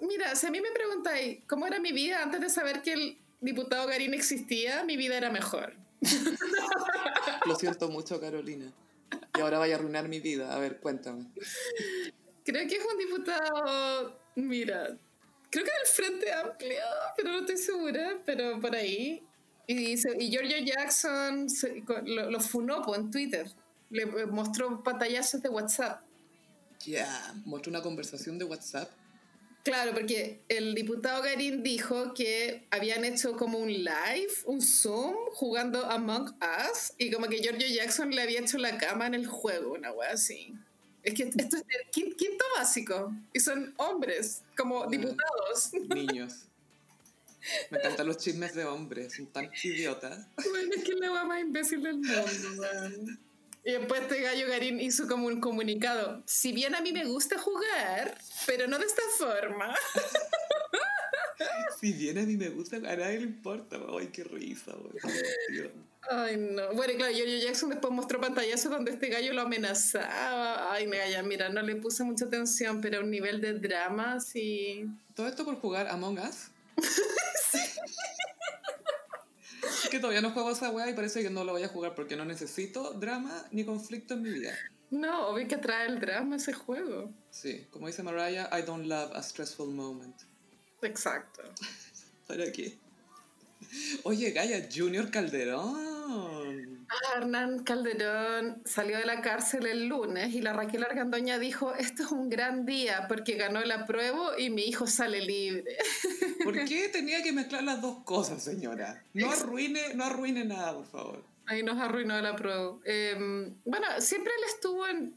Mira, si a mí me preguntáis cómo era mi vida antes de saber que el diputado Garín existía, mi vida era mejor. Lo siento mucho, Carolina. Y ahora vaya a arruinar mi vida. A ver, cuéntame. Creo que es un diputado, mira, creo que del Frente Amplio, pero no estoy segura, pero por ahí. Y, dice, y Giorgio Jackson se- lo, lo funó po, en Twitter. Le eh, mostró pantallazos de WhatsApp. Ya, muestra una conversación de WhatsApp. Claro, porque el diputado Garín dijo que habían hecho como un live, un Zoom, jugando Among Us, y como que Giorgio Jackson le había hecho la cama en el juego, una wea así. Es que esto es el quin- quinto básico, y son hombres, como diputados. Niños. Me encantan los chismes de hombres. Son tan idiotas. Bueno, es que es la wea más imbécil del mundo, weón. Y después este gallo Garín hizo como un comunicado. Si bien a mí me gusta jugar, pero no de esta forma. Si bien a mí me gusta, a nadie le importa. Ay, qué risa, güey. Ay, no. Bueno, claro, Giorgio Jackson después mostró pantallazos donde este gallo lo amenazaba. Ay, me ya, mira, no le puse mucha atención, pero a un nivel de drama, sí. ¿Todo esto por jugar Among Us? Es que todavía no juego esa weá y parece que no lo voy a jugar porque no necesito drama ni conflicto en mi vida. No, obvio que trae el drama ese juego. Sí, como dice Mariah, I don't love a stressful moment. Exacto. ¿Para qué? Oye, Gaya, Junior Calderón. Ah, Hernán Calderón salió de la cárcel el lunes y la Raquel Argandoña dijo, esto es un gran día porque ganó el apruebo y mi hijo sale libre. ¿Por qué tenía que mezclar las dos cosas, señora? No arruine, no arruine nada, por favor. Ahí nos arruinó el apruebo. Eh, bueno, siempre él estuvo en,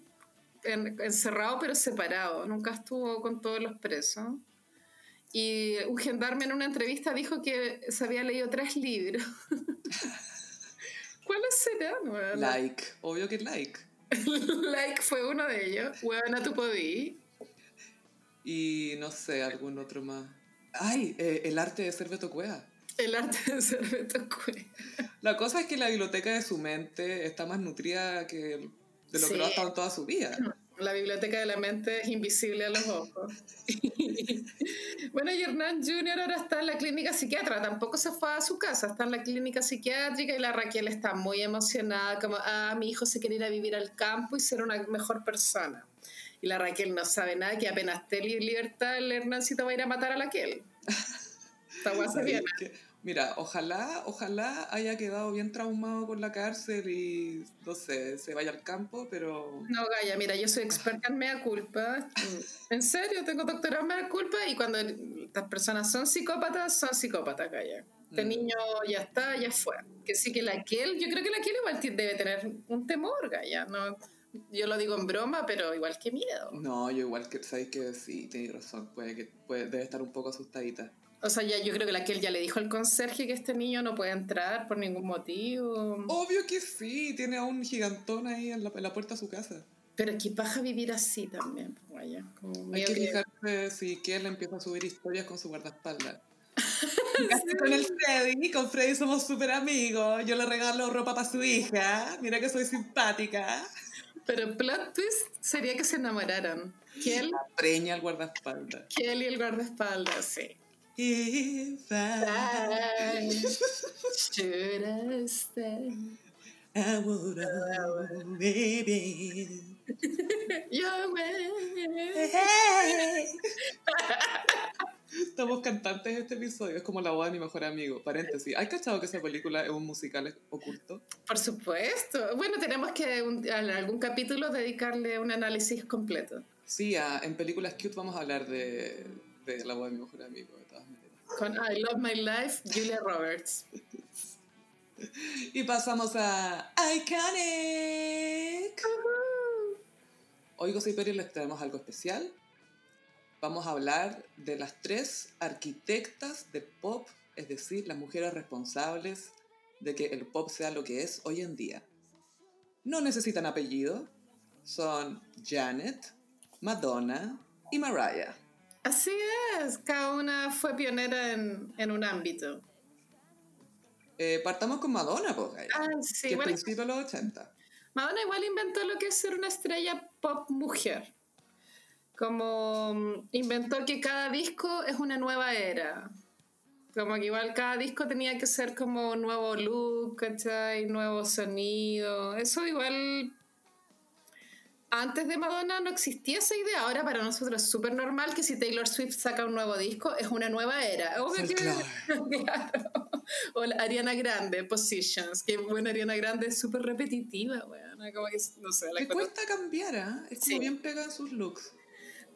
en- encerrado pero separado, nunca estuvo con todos los presos. Y un gendarme en una entrevista dijo que se había leído tres libros. ¿Cuáles serán? weón? Like, obvio que like. like fue uno de ellos. Huevona, tú podí. Y no sé, algún otro más. Ay, eh, el arte de ser Beto Cueva. El arte de ser Beto Cueva. La cosa es que la biblioteca de su mente está más nutrida que de lo que lo ha estado en toda su vida. La biblioteca de la mente es invisible a los ojos. bueno, y Hernán Jr. ahora está en la clínica psiquiatra, tampoco se fue a su casa, está en la clínica psiquiátrica y la Raquel está muy emocionada, como, ah, mi hijo se quiere ir a vivir al campo y ser una mejor persona. Y la Raquel no sabe nada, que apenas esté libertad, el Hernancito va a ir a matar a la Raquel. Esta guasa ¿Sabes bien. Mira, ojalá, ojalá haya quedado bien traumado por la cárcel y, no sé, se vaya al campo, pero... No, Gaya, mira, yo soy experta en mea culpa. En serio, tengo doctorado en mea culpa y cuando las personas son psicópatas, son psicópatas, Gaya. Este Mm. niño ya está, ya fue. Que sí que la Kiel, yo creo que la Kiel igual debe tener un temor, Gaya. No, yo lo digo en broma, pero igual que miedo. No, yo igual que, sabéis que sí, tenéis razón, puede que puede, debe estar un poco asustadita. O sea, ya, yo creo que la Kiel ya le dijo al conserje que este niño no puede entrar por ningún motivo. Obvio que sí, tiene a un gigantón ahí en la, en la puerta de su casa. Pero qué paja vivir así también, pues, Gaya. Como Hay que que- fijarse si Kiel empieza a subir historias con su guardaespaldas. Con el Freddy, con Freddy somos súper amigos. Yo le regalo ropa para su hija. Mira que soy simpática. Pero plot twist sería que se enamoraran. Kiel, Preña al guardaespaldas. Kiel y el guardaespaldas, sí. If I, Should I stay? I would have, baby. Your way. Estamos cantantes este episodio, es como la boda de mi mejor amigo. Paréntesis, ¿hay cachado que esa película es un musical oculto? Por supuesto. Bueno, tenemos que un- en algún capítulo dedicarle un análisis completo. Sí, a- en películas cute vamos a hablar de, de la boda de mi mejor amigo, de todas maneras. Con I Love My Life, Julia Roberts. Y pasamos a Iconic. Hoy, Gossip Peri, les traemos algo especial. Vamos a hablar de las tres arquitectas del pop, es decir, las mujeres responsables de que el pop sea lo que es hoy en día. No necesitan apellido, son Janet, Madonna y Mariah. Así es, cada una fue pionera en, en un ámbito. Eh, partamos con Madonna, pues, Ah, que sí, es bueno, principio de los 80. Madonna igual inventó lo que es ser una estrella pop mujer. Como mm, inventó que cada disco es una nueva era. Como que igual cada disco tenía que ser como un nuevo look, ¿cachai? Nuevo sonido. Eso igual... Antes de Madonna no existía esa idea. Ahora para nosotros es súper normal que si Taylor Swift saca un nuevo disco es una nueva era. Obvio que... Claro. O la Ariana Grande, Positions. Que bueno, Ariana Grande es súper repetitiva, weón. Como que, no sé, la Le cuesta cambiar, ¿ah? Es Sí. bien pega en sus looks.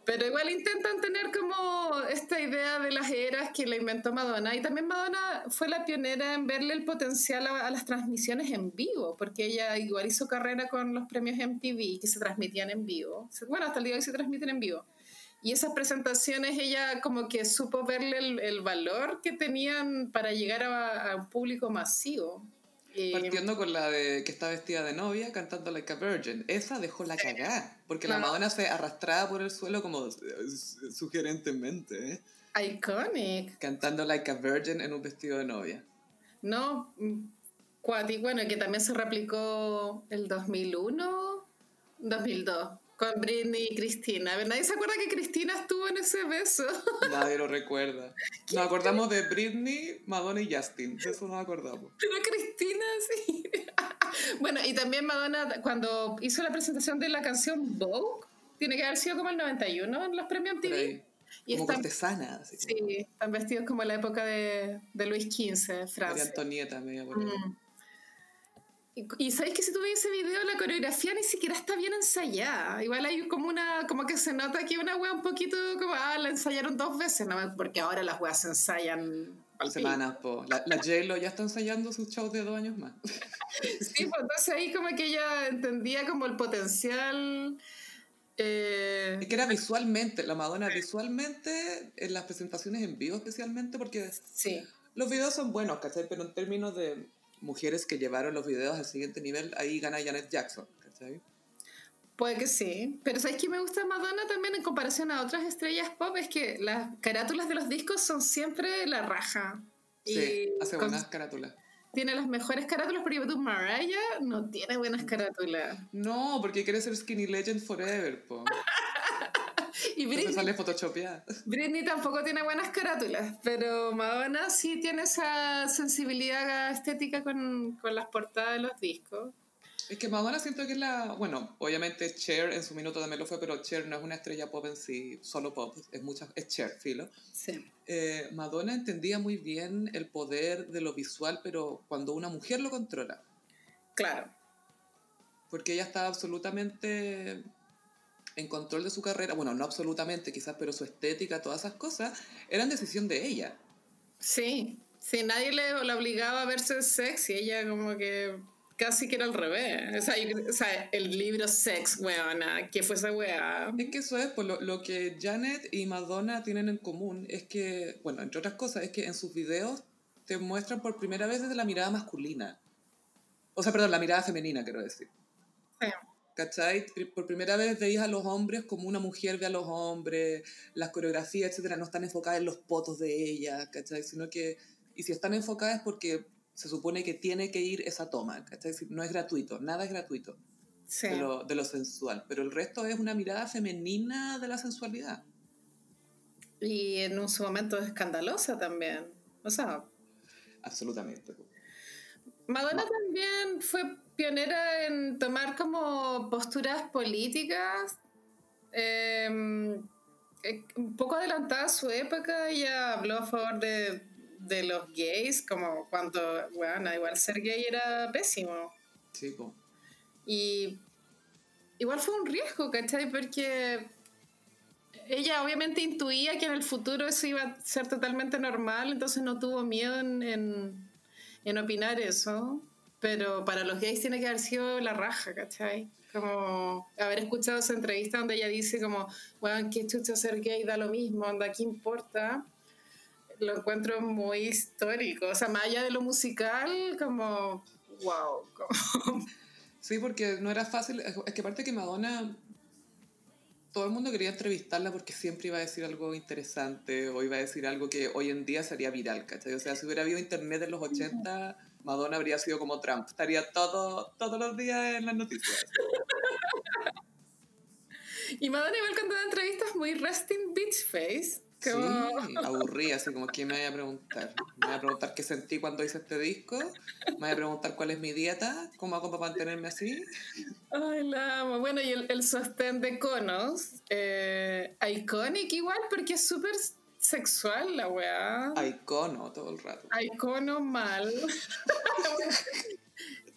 Pero igual intentan tener como esta idea de las eras que la inventó Madonna. Y también Madonna fue la pionera en verle el potencial a, las transmisiones en vivo, porque ella igual hizo carrera con los premios MTV que se transmitían en vivo. Bueno, hasta el día de hoy se transmiten en vivo. Y esas presentaciones ella como que supo verle el, el valor que tenían para llegar a, a un público masivo. Y- Partiendo con la de que está vestida de novia cantando Like a Virgin. Esa dejó la cagá. Porque la. Madonna se arrastraba por el suelo como eh, su- sugerentemente, ¿eh? Iconic. Cantando Like a Virgin en un vestido de novia. No, mm, cuático, bueno, que también se replicó el 2001, 2002, con Britney y Cristina. Nadie se acuerda que Cristina estuvo en ese beso. Nadie lo recuerda. Nos acordamos de Britney, Madonna y Justin. De eso nos acordamos. Pero Cristina sí. bueno, y también Madonna, cuando hizo la presentación de la canción Vogue, tiene que haber sido como el 91 en los premios ahí. Y como están, cortesana. Así como sí, están vestidos como en la época de, de Luis XV, Francia. Antonieta, media por. Mm. Y, y sabéis que si tú ves ese video, la coreografía ni siquiera está bien ensayada. Igual hay como una, como que se nota que una wea un poquito como, ah, la ensayaron dos veces, ¿no? porque ahora las weas se ensayan al Semanas, po. La, la J-Lo ya está ensayando sus shows de dos años más. Sí, pues entonces ahí como que ella entendía como el potencial. eh, Es que era visualmente, la Madonna visualmente, en las presentaciones en vivo especialmente, porque sí, los videos son buenos, ¿cachai? Pero en términos de mujeres que llevaron los videos al siguiente nivel, ahí gana Janet Jackson, ¿cachai? puede que sí. Pero ¿sabes qué me gusta Madonna también en comparación a otras estrellas pop? Es que las carátulas de los discos son siempre la raja. Sí, Y hace buenas carátulas. Tiene las mejores carátulas, pero tú, Mariah no tiene buenas carátulas. No, porque quiere ser Skinny Legend Forever, po. Y Entonces Britney, sale photoshopeada. Britney tampoco tiene buenas carátulas, pero Madonna sí tiene esa sensibilidad estética con, con las portadas de los discos. Es que Madonna siento que es la... Bueno, obviamente Cher en su minuto también lo fue, pero Cher no es una estrella pop en sí, solo pop, es, mucha, es Cher, filo. Sí. Eh, Madonna entendía muy bien el poder de lo visual, pero cuando una mujer lo controla. Claro. Porque ella estaba absolutamente en control de su carrera. Bueno, no absolutamente quizás, pero su estética, todas esas cosas, eran decisión de ella. Sí, sí, nadie le, la obligaba a verse sexy, ella como que casi que era al revés. O sea, yo- o sea, el libro Sex, weona, ¿qué fue esa wea? Es que eso es, pues lo, lo que Janet y Madonna tienen en común es que, bueno, entre otras cosas, es que en sus videos te muestran por primera vez desde la mirada masculina. O sea, perdón, la mirada femenina, quiero decir. Sí. ¿Cachai? Por primera vez veías a los hombres como una mujer ve a los hombres, las coreografías, etcétera, no están enfocadas en los potos de ella, ¿cachai? Sino que, y si están enfocadas es porque se supone que tiene que ir esa toma, ¿cachai? No es gratuito, nada es gratuito Sí. de, lo, de lo sensual, pero el resto es una mirada femenina de la sensualidad. Y en un su momento escandalosa también. O sea, Absolutamente. Madonna también fue pionera en tomar como posturas políticas, eh, eh, un poco adelantada a su época, ella habló a favor de, de los gays, como cuando, bueno, igual ser gay era pésimo. Sí, po. Y igual fue un riesgo, ¿cachai? Porque ella obviamente intuía que en el futuro eso iba a ser totalmente normal, entonces no tuvo miedo en, en, en opinar eso. Pero para los gays tiene que haber sido la raja, ¿cachai? Como haber escuchado esa entrevista donde ella dice como, bueno, qué chucha ser gay, da lo mismo, anda, ¿qué importa? Lo encuentro muy histórico. O sea, más allá de lo musical, como, wow, como Sí, porque no era fácil. Es que aparte que Madonna, todo el mundo quería entrevistarla porque siempre iba a decir algo interesante o iba a decir algo que hoy en día sería viral, ¿cachai? O sea, si hubiera habido internet en los 80, Madonna habría sido como Trump. Estaría todo, todos los días en las noticias. Y Madonna igual cuando da entrevistas muy resting bitch face. Sí, Como, aburrida, así como, ¿quién me vaya a preguntar? ¿Me vaya a preguntar qué sentí cuando hice este disco? ¿Me vaya a preguntar cuál es mi dieta? ¿Cómo hago para mantenerme así? Ay, la amo. Bueno, y el, el sostén de conos, eh, iconic igual, porque es súper sexual la weá. Icono todo el rato. Icono mal.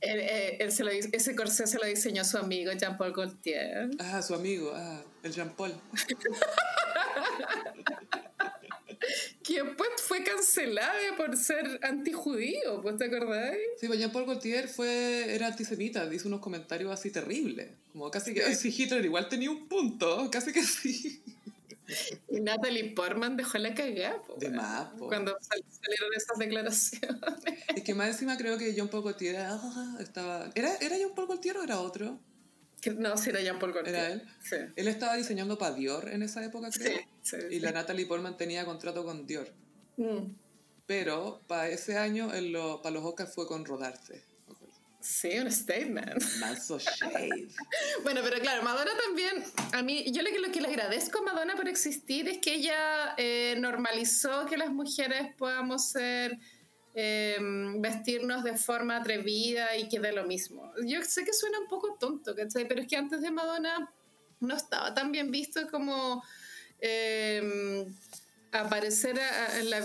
Él, eh, él se lo ese corsé se lo diseñó su amigo Jean-Paul Gaultier. Ah, su amigo, ah, el Jean Paul. Que pues fue cancelada por ser antijudío, ¿pues te acordáis? Sí, pues Jean-Paul Gaultier fue, era antisemita, hizo unos comentarios así terribles. Como casi que, sí, Hitler igual tenía un punto, casi que sí. Y Natalie Portman dejó la cagada, po, De más, po. Cuando sal- salieron esas declaraciones. Es que más encima creo que Jean-Paul Gaultier ah, estaba... ¿Era, ¿Era Jean-Paul Gaultier o era otro? No, si era Jean-Paul Gaultier. ¿Era él? Sí. Él estaba diseñando para Dior en esa época, Sí, creo. sí, Y sí. la Natalie Portman tenía contrato con Dior. Mm. Pero para ese año, en lo, para los Oscars fue con Rodarte. Sí, un statement. Manso shade. Bueno, pero claro, Madonna también, a mí, yo lo que, lo que le agradezco a Madonna por existir es que ella eh, normalizó que las mujeres podamos ser, eh, vestirnos de forma atrevida y que de lo mismo. Yo sé que suena un poco tonto, ¿cachai? Pero es que antes de Madonna no estaba tan bien visto como eh, aparecer a- a- en la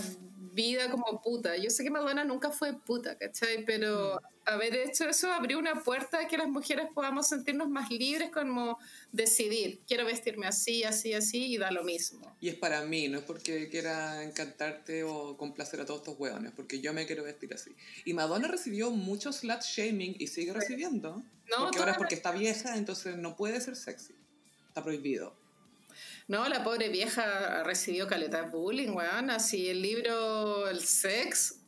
vida como puta. Yo sé que Madonna nunca fue puta, ¿cachai? Pero haber hecho eso abrió una puerta a que las mujeres podamos sentirnos más libres, como decidir, quiero vestirme así, así, así, y da lo mismo. Y es para mí, no es porque quiera encantarte o complacer a todos estos hueones, porque yo me quiero vestir así. Y Madonna recibió mucho slut shaming y sigue recibiendo. No, porque ahora es porque está vieja, entonces no puede ser sexy. Está prohibido. No, la pobre vieja recibió caleta de bullying, weón. Así el libro El Sex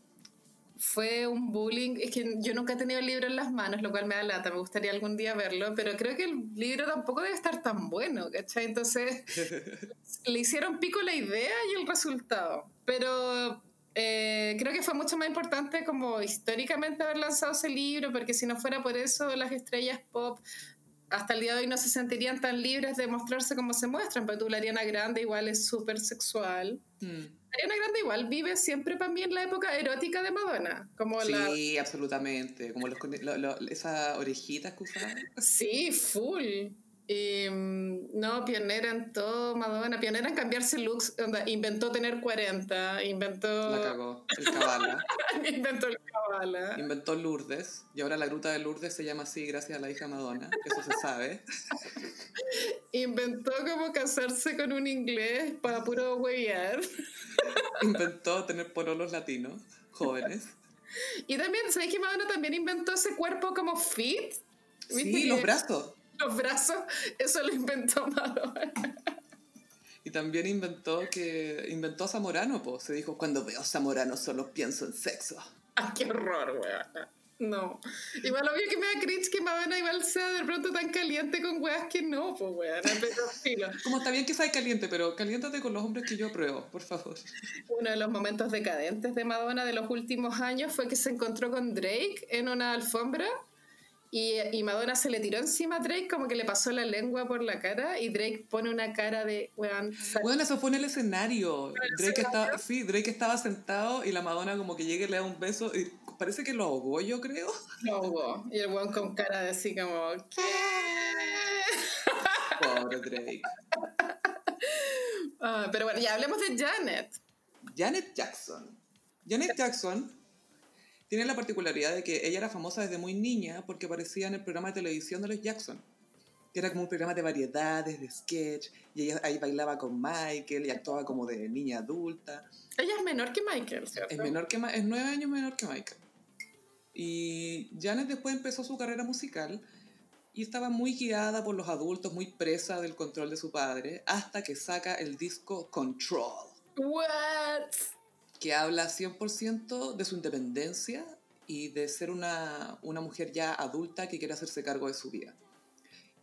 fue un bullying. Es que yo nunca he tenido el libro en las manos, lo cual me da lata. Me gustaría algún día verlo, pero creo que el libro tampoco debe estar tan bueno, ¿cachai? Entonces le hicieron pico la idea y el resultado. Pero eh, creo que fue mucho más importante como históricamente haber lanzado ese libro, porque si no fuera por eso, las estrellas pop hasta el día de hoy no se sentirían tan libres de mostrarse como se muestran, pero tú la Ariana Grande igual es súper sexual. Mm. Ariana Grande igual vive siempre para mí en la época erótica de Madonna, como la... Sí, absolutamente. Como los, con- lo- lo- esas orejitas que usaba. Sí, full. Y, mm, no, pionera en todo, Madonna, pionera en cambiarse looks, onda, inventó tener 40, inventó, La cagó. El cabala. inventó el cabala. Inventó Lourdes. Y ahora la gruta de Lourdes se llama así gracias a la hija Madonna. Eso se sabe. Inventó como casarse con un inglés para puro huevear. Inventó tener pololos latinos, jóvenes. Y también, ¿sabes que Madonna también inventó ese cuerpo como fit? ¿Viste Sí, los brazos. Los brazos, eso lo inventó Madonna. Y también inventó que inventó a Zamorano, pues. Se dijo, cuando veo a Zamorano solo pienso en sexo. Ay, qué horror, weón. No. Igual obvio que me da cringe que Madonna igual sea de pronto tan caliente con weas que no, pues weón. Pero. Como está bien que sea caliente, pero caliéntate con los hombres que yo apruebo, por favor. Uno de los momentos decadentes de Madonna de los últimos años fue que se encontró con Drake en una alfombra y, y Madonna se le tiró encima a Drake como que le pasó la lengua por la cara y Drake pone una cara de weón. Bueno, eso fue en el escenario. el Drake estaba, sí, Drake estaba sentado y la Madonna como que llega y le da un beso y parece que lo ahogó, yo creo. Lo ahogó. Y el weón con cara de así como, ¿qué? Pobre Drake. Ah, pero bueno, ya hablemos de Janet. Janet Jackson. Janet Jackson tiene la particularidad de que ella era famosa desde muy niña porque aparecía en el programa de televisión de los Jackson. Que era como un programa de variedades, de sketch, y ella ahí bailaba con Michael y actuaba como de niña adulta. Ella es menor que Michael, ¿cierto? Es menor que es nueve años menor que Michael. Y Janet después empezó su carrera musical y estaba muy guiada por los adultos, muy presa del control de su padre, hasta que saca el disco Control, What? Que habla 100% de su independencia y de ser una, una mujer ya adulta que quiere hacerse cargo de su vida.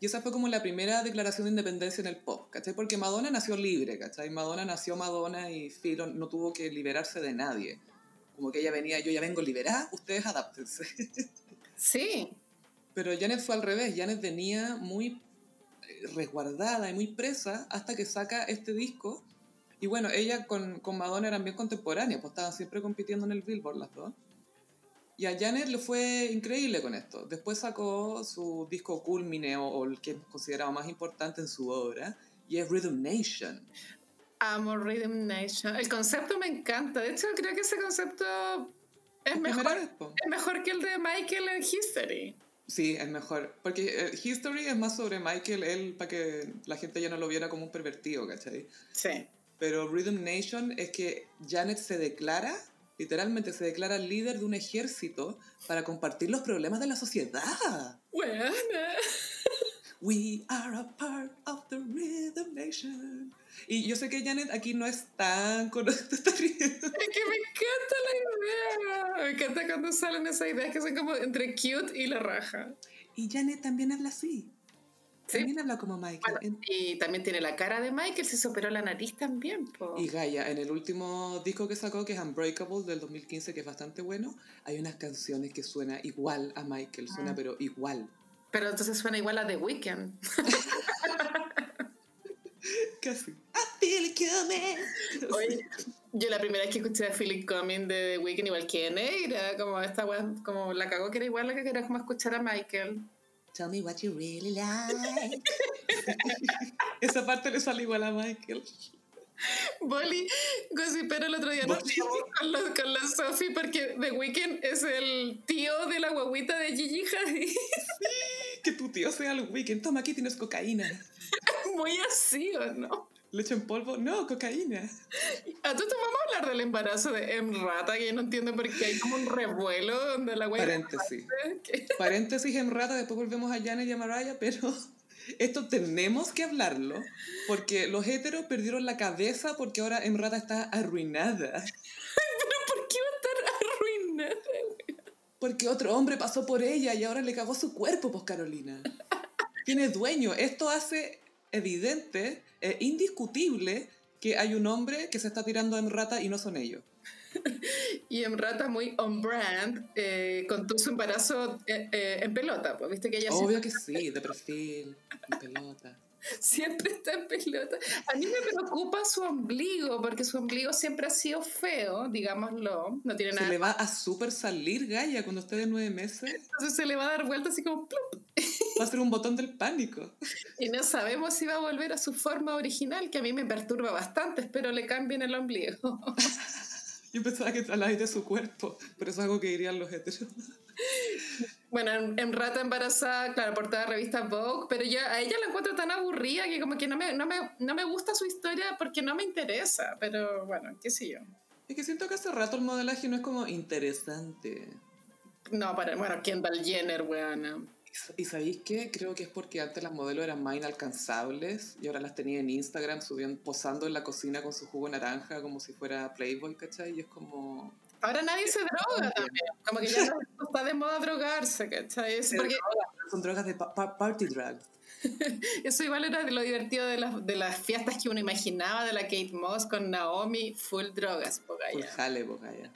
Y esa fue como la primera declaración de independencia en el pop, ¿cachai? Porque Madonna nació libre, ¿cachai? Madonna nació Madonna y Phil no tuvo que liberarse de nadie. Como que ella venía, yo ya vengo liberada, ustedes adáptense. Sí. Pero Janet fue al revés, Janet venía muy eh, resguardada y muy presa hasta que saca este disco. Y bueno, ella con, con Madonna eran bien contemporáneas, pues estaban siempre compitiendo en el Billboard las dos. Y a Janet le fue increíble con esto. Después sacó su disco culmine o, el que es considerado más importante en su obra, y es Rhythm Nation. Amo Rhythm Nation. El concepto me encanta. De hecho, creo que ese concepto es mejor, vez, es mejor que el de Michael en History. Sí, es mejor. Porque eh, History es más sobre Michael, él, para que la gente ya no lo viera como un pervertido, ¿cachai? Sí. Pero Rhythm Nation es que Janet se declara, literalmente se declara líder de un ejército para compartir los problemas de la sociedad. Buena. We are a part of the Rhythm Nation. Y yo sé que Janet aquí no es tan conocida. Es que me encanta la idea. Me encanta cuando salen esas ideas que son como entre cute y la raja. Y Janet también habla así. Sí. También habla como Michael. Bueno, En- y también tiene la cara de Michael, se operó la nariz también. Po. Y Gaia, en el último disco que sacó, que es Unbreakable del 2015, que es bastante bueno, hay unas canciones que suena igual a Michael, suena Ah. pero igual. Pero entonces suena igual a The Weeknd. Casi. I feel coming. Oye, yo la primera vez que escuché a Philip Cumming de The Weeknd, igual que Negra, como esta como la cagó que era igual la que era como escuchar a Michael. Tell me what you really like. Esa parte le sale igual a Michael. Boli, pero el otro día nos con la, con la Sophie porque The Weeknd es el tío de la guaguita de Gigi Hadid. Que tu tío sea el weekend. Toma, aquí tienes cocaína. Muy así, ¿o no? Leche en polvo. No, cocaína. Esto vamos a hablar del embarazo de Emrata, que yo no entiendo por qué hay como un revuelo donde la guaguita... Paréntesis. que- Paréntesis en rata, después volvemos a Janet y a Mariah, pero esto tenemos que hablarlo porque los héteros perdieron la cabeza porque ahora en rata está arruinada. ¿Pero por qué va a estar arruinada? güey? Porque otro hombre pasó por ella y ahora le cagó su cuerpo, pues Carolina. Tiene dueño. Esto hace evidente, e indiscutible, que hay un hombre que se está tirando en rata y no son ellos. Y Emrata muy on brand, eh, contó su embarazo eh, eh, en pelota, pues viste que ella Obvio que sí, de perfil, en pelota. Siempre está en pelota. A mí me preocupa su ombligo, porque su ombligo siempre ha sido feo, digámoslo. No tiene Se nada. le va a súper salir Gaia cuando esté de nueve meses. Entonces se le va a dar vuelta así como plup. Va a ser un botón del pánico. Y no sabemos si va a volver a su forma original, que a mí me perturba bastante. Espero le cambien el ombligo. Yo pensaba que hablabais de su cuerpo, pero eso es algo que dirían los heteros. Bueno, en, en Rata Embarazada, claro, portada de revista Vogue, pero yo a ella la encuentro tan aburrida que como que no me, no me, no me gusta su historia porque no me interesa. Pero bueno, qué sé yo. Es que siento que hace rato el modelaje no es como interesante. No, para, bueno, Kendall Jenner, weona. ¿Y sabéis qué? Creo que es porque antes las modelos eran más inalcanzables y ahora las tenía en Instagram subiendo, posando en la cocina con su jugo naranja como si fuera Playboy, ¿cachai? Y es como... Ahora nadie se droga también. Como que ya no está de moda drogarse, ¿cachai? Es porque Son drogas de pa- pa- party drug. eso igual era de lo divertido de las, de las fiestas que uno imaginaba de la Kate Moss con Naomi, full drogas, po, Full jale, po, Gaia.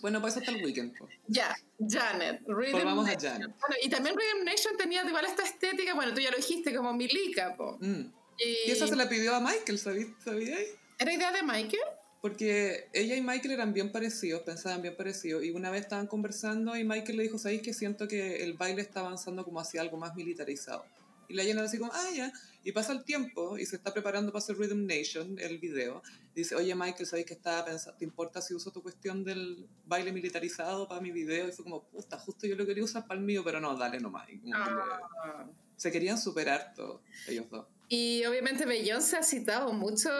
Bueno, pues eso está el weekend, po. Ya, Janet. Rhythm Volvamos a. Janet. Bueno, y también Rhythm Nation tenía igual esta estética, bueno, tú ya lo dijiste, como Milica, po. Mm. Y, Y esa se la pidió a Michael, ¿sabí- ¿sabíais? ¿Era idea de Michael? Porque ella y Michael eran bien parecidos, pensaban bien parecidos, y una vez estaban conversando y Michael le dijo, ¿sabéis que siento que el baile está avanzando como hacia algo más militarizado? Y la llena así como, ah, ya. Y pasa el tiempo y se está preparando para hacer Rhythm Nation, el video. Dice, oye Michael, ¿sabéis que estaba pensando, ¿te importa si uso tu cuestión del baile militarizado para mi video? Y fue como, puta, justo yo lo quería usar para el mío, pero no, dale nomás. Y como que le- Ah. Se querían superar todos, ellos dos. Y obviamente Beyoncé ha citado mucho.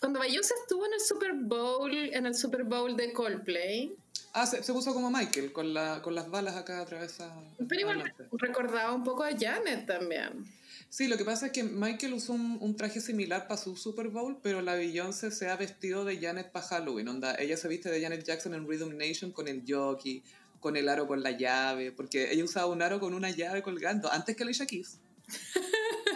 Cuando Beyoncé estuvo en el Super Bowl, en el Super Bowl de Coldplay, Ah, se, se puso como Michael, con, la, con las balas acá atravesadas. pero igual adelante. recordaba un poco a Janet también. Sí, lo que pasa es que Michael usó un, un traje similar para su Super Bowl, pero la Beyoncé se ha vestido de Janet para Halloween. Onda, ella se viste de Janet Jackson en Rhythm Nation con el jockey, con el aro con la llave, porque ella usaba un aro con una llave colgando, antes que Alicia Keys.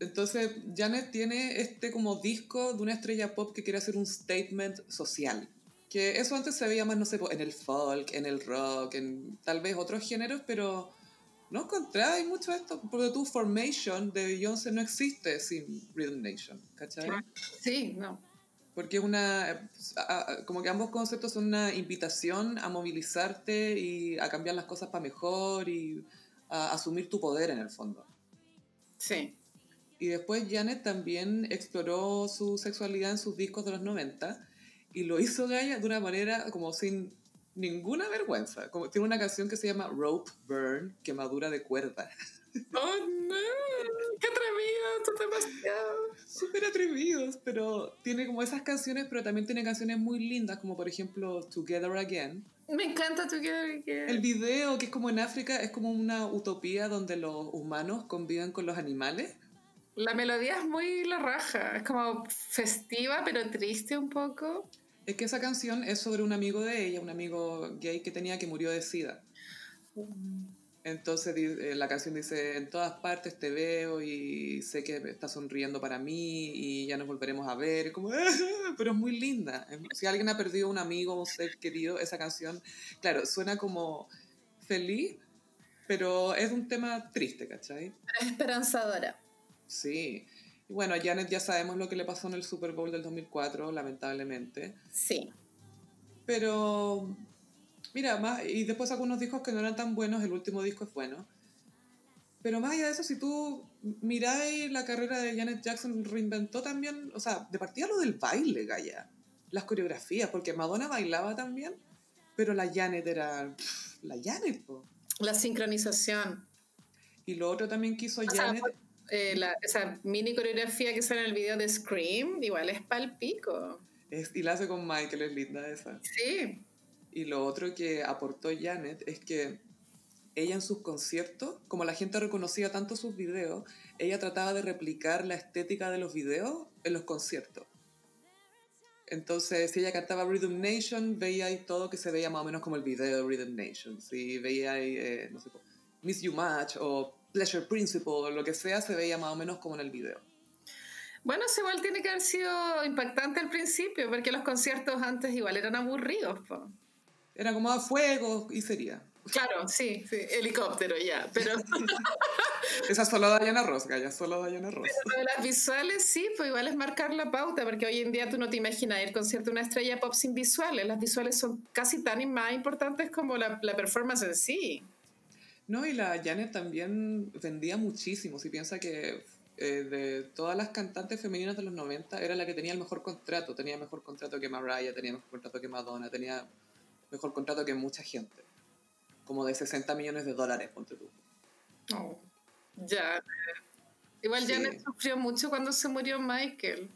Entonces, Janet tiene este como disco de una estrella pop que quiere hacer un statement social. Que eso antes se veía más, no sé, en el folk, en el rock, en tal vez otros géneros, pero no encontráis mucho esto. Porque tu Formation de Beyoncé no existe sin Rhythm Nation, ¿cachai? Sí, no. Porque es una. a- Como que ambos conceptos son una invitación a movilizarte y a cambiar las cosas para mejor y a asumir tu poder en el fondo. Sí. Y después Janet también exploró su sexualidad en sus discos de los 90 y lo hizo Gaia de una manera como sin ninguna vergüenza. Como, tiene una canción que se llama Rope Burn, quemadura de cuerda. Oh, no. Qué atrevido, esto es demasiado. Súper atrevidos, pero tiene como esas canciones, pero también tiene canciones muy lindas, como por ejemplo Together Again. Me encanta tu que El video, que es como en África, es como una utopía donde los humanos conviven con los animales. La melodía es muy la raja. Es como festiva, pero triste un poco. Es que esa canción es sobre un amigo de ella, un amigo gay que tenía que murió de sida. Entonces di- eh, la canción dice, en todas partes te veo y sé que estás sonriendo para mí y ya nos volveremos a ver. Como, pero es muy linda. Si alguien ha perdido un amigo o un ser querido, esa canción, claro, suena como feliz, pero es un tema triste, ¿cachai? Es esperanzadora. Sí. Y bueno, a Janet ya sabemos lo que le pasó en el Super Bowl del 2004, lamentablemente. Sí. Pero Mira, más, y después sacó unos discos que no eran tan buenos, el último disco es bueno. Pero más allá de eso, si tú miráis la carrera de Janet Jackson, reinventó también, o sea, de partida lo del baile, Gaya. Las coreografías, porque Madonna bailaba también, pero la Janet era pff, la Janet, po. La sincronización. Y lo otro también que hizo O sea, Janet, eh, la- esa mini coreografía que sale en el video de Scream, igual es pal pico. es, y la hace con Michael, es linda esa. Sí. Y lo otro que aportó Janet es que ella en sus conciertos, como la gente reconocía tanto sus videos, ella trataba de replicar la estética de los videos en los conciertos. Entonces, si ella cantaba Rhythm Nation, veía ahí todo que se veía más o menos como el video de Rhythm Nation. Si veía ahí, eh, no sé, Miss You Much o Pleasure Principle o lo que sea, se veía más o menos como en el video. Bueno, eso igual tiene que haber sido impactante al principio, porque los conciertos antes igual eran aburridos. po. Era como a fuego y sería. Claro, sí, sí, helicóptero ya, pero Esa es solo Diana Ross, ya solo Diana Ross. lo de las visuales sí, pues igual es marcar la pauta, porque hoy en día tú no te imaginas ir concierto de una estrella pop sin visuales. Las visuales son casi tan y más importantes como la, la performance en sí. No, y la Janet también vendía muchísimo. Si piensa que eh, de todas las cantantes femeninas de los 90 era la que tenía el mejor contrato. Tenía mejor contrato que Mariah, tenía mejor contrato que Madonna, tenía mejor contrato que mucha gente. Como de 60 millones de dólares, ponte tú. Oh, ya. Igual Sí. Janet sufrió mucho cuando se murió Michael.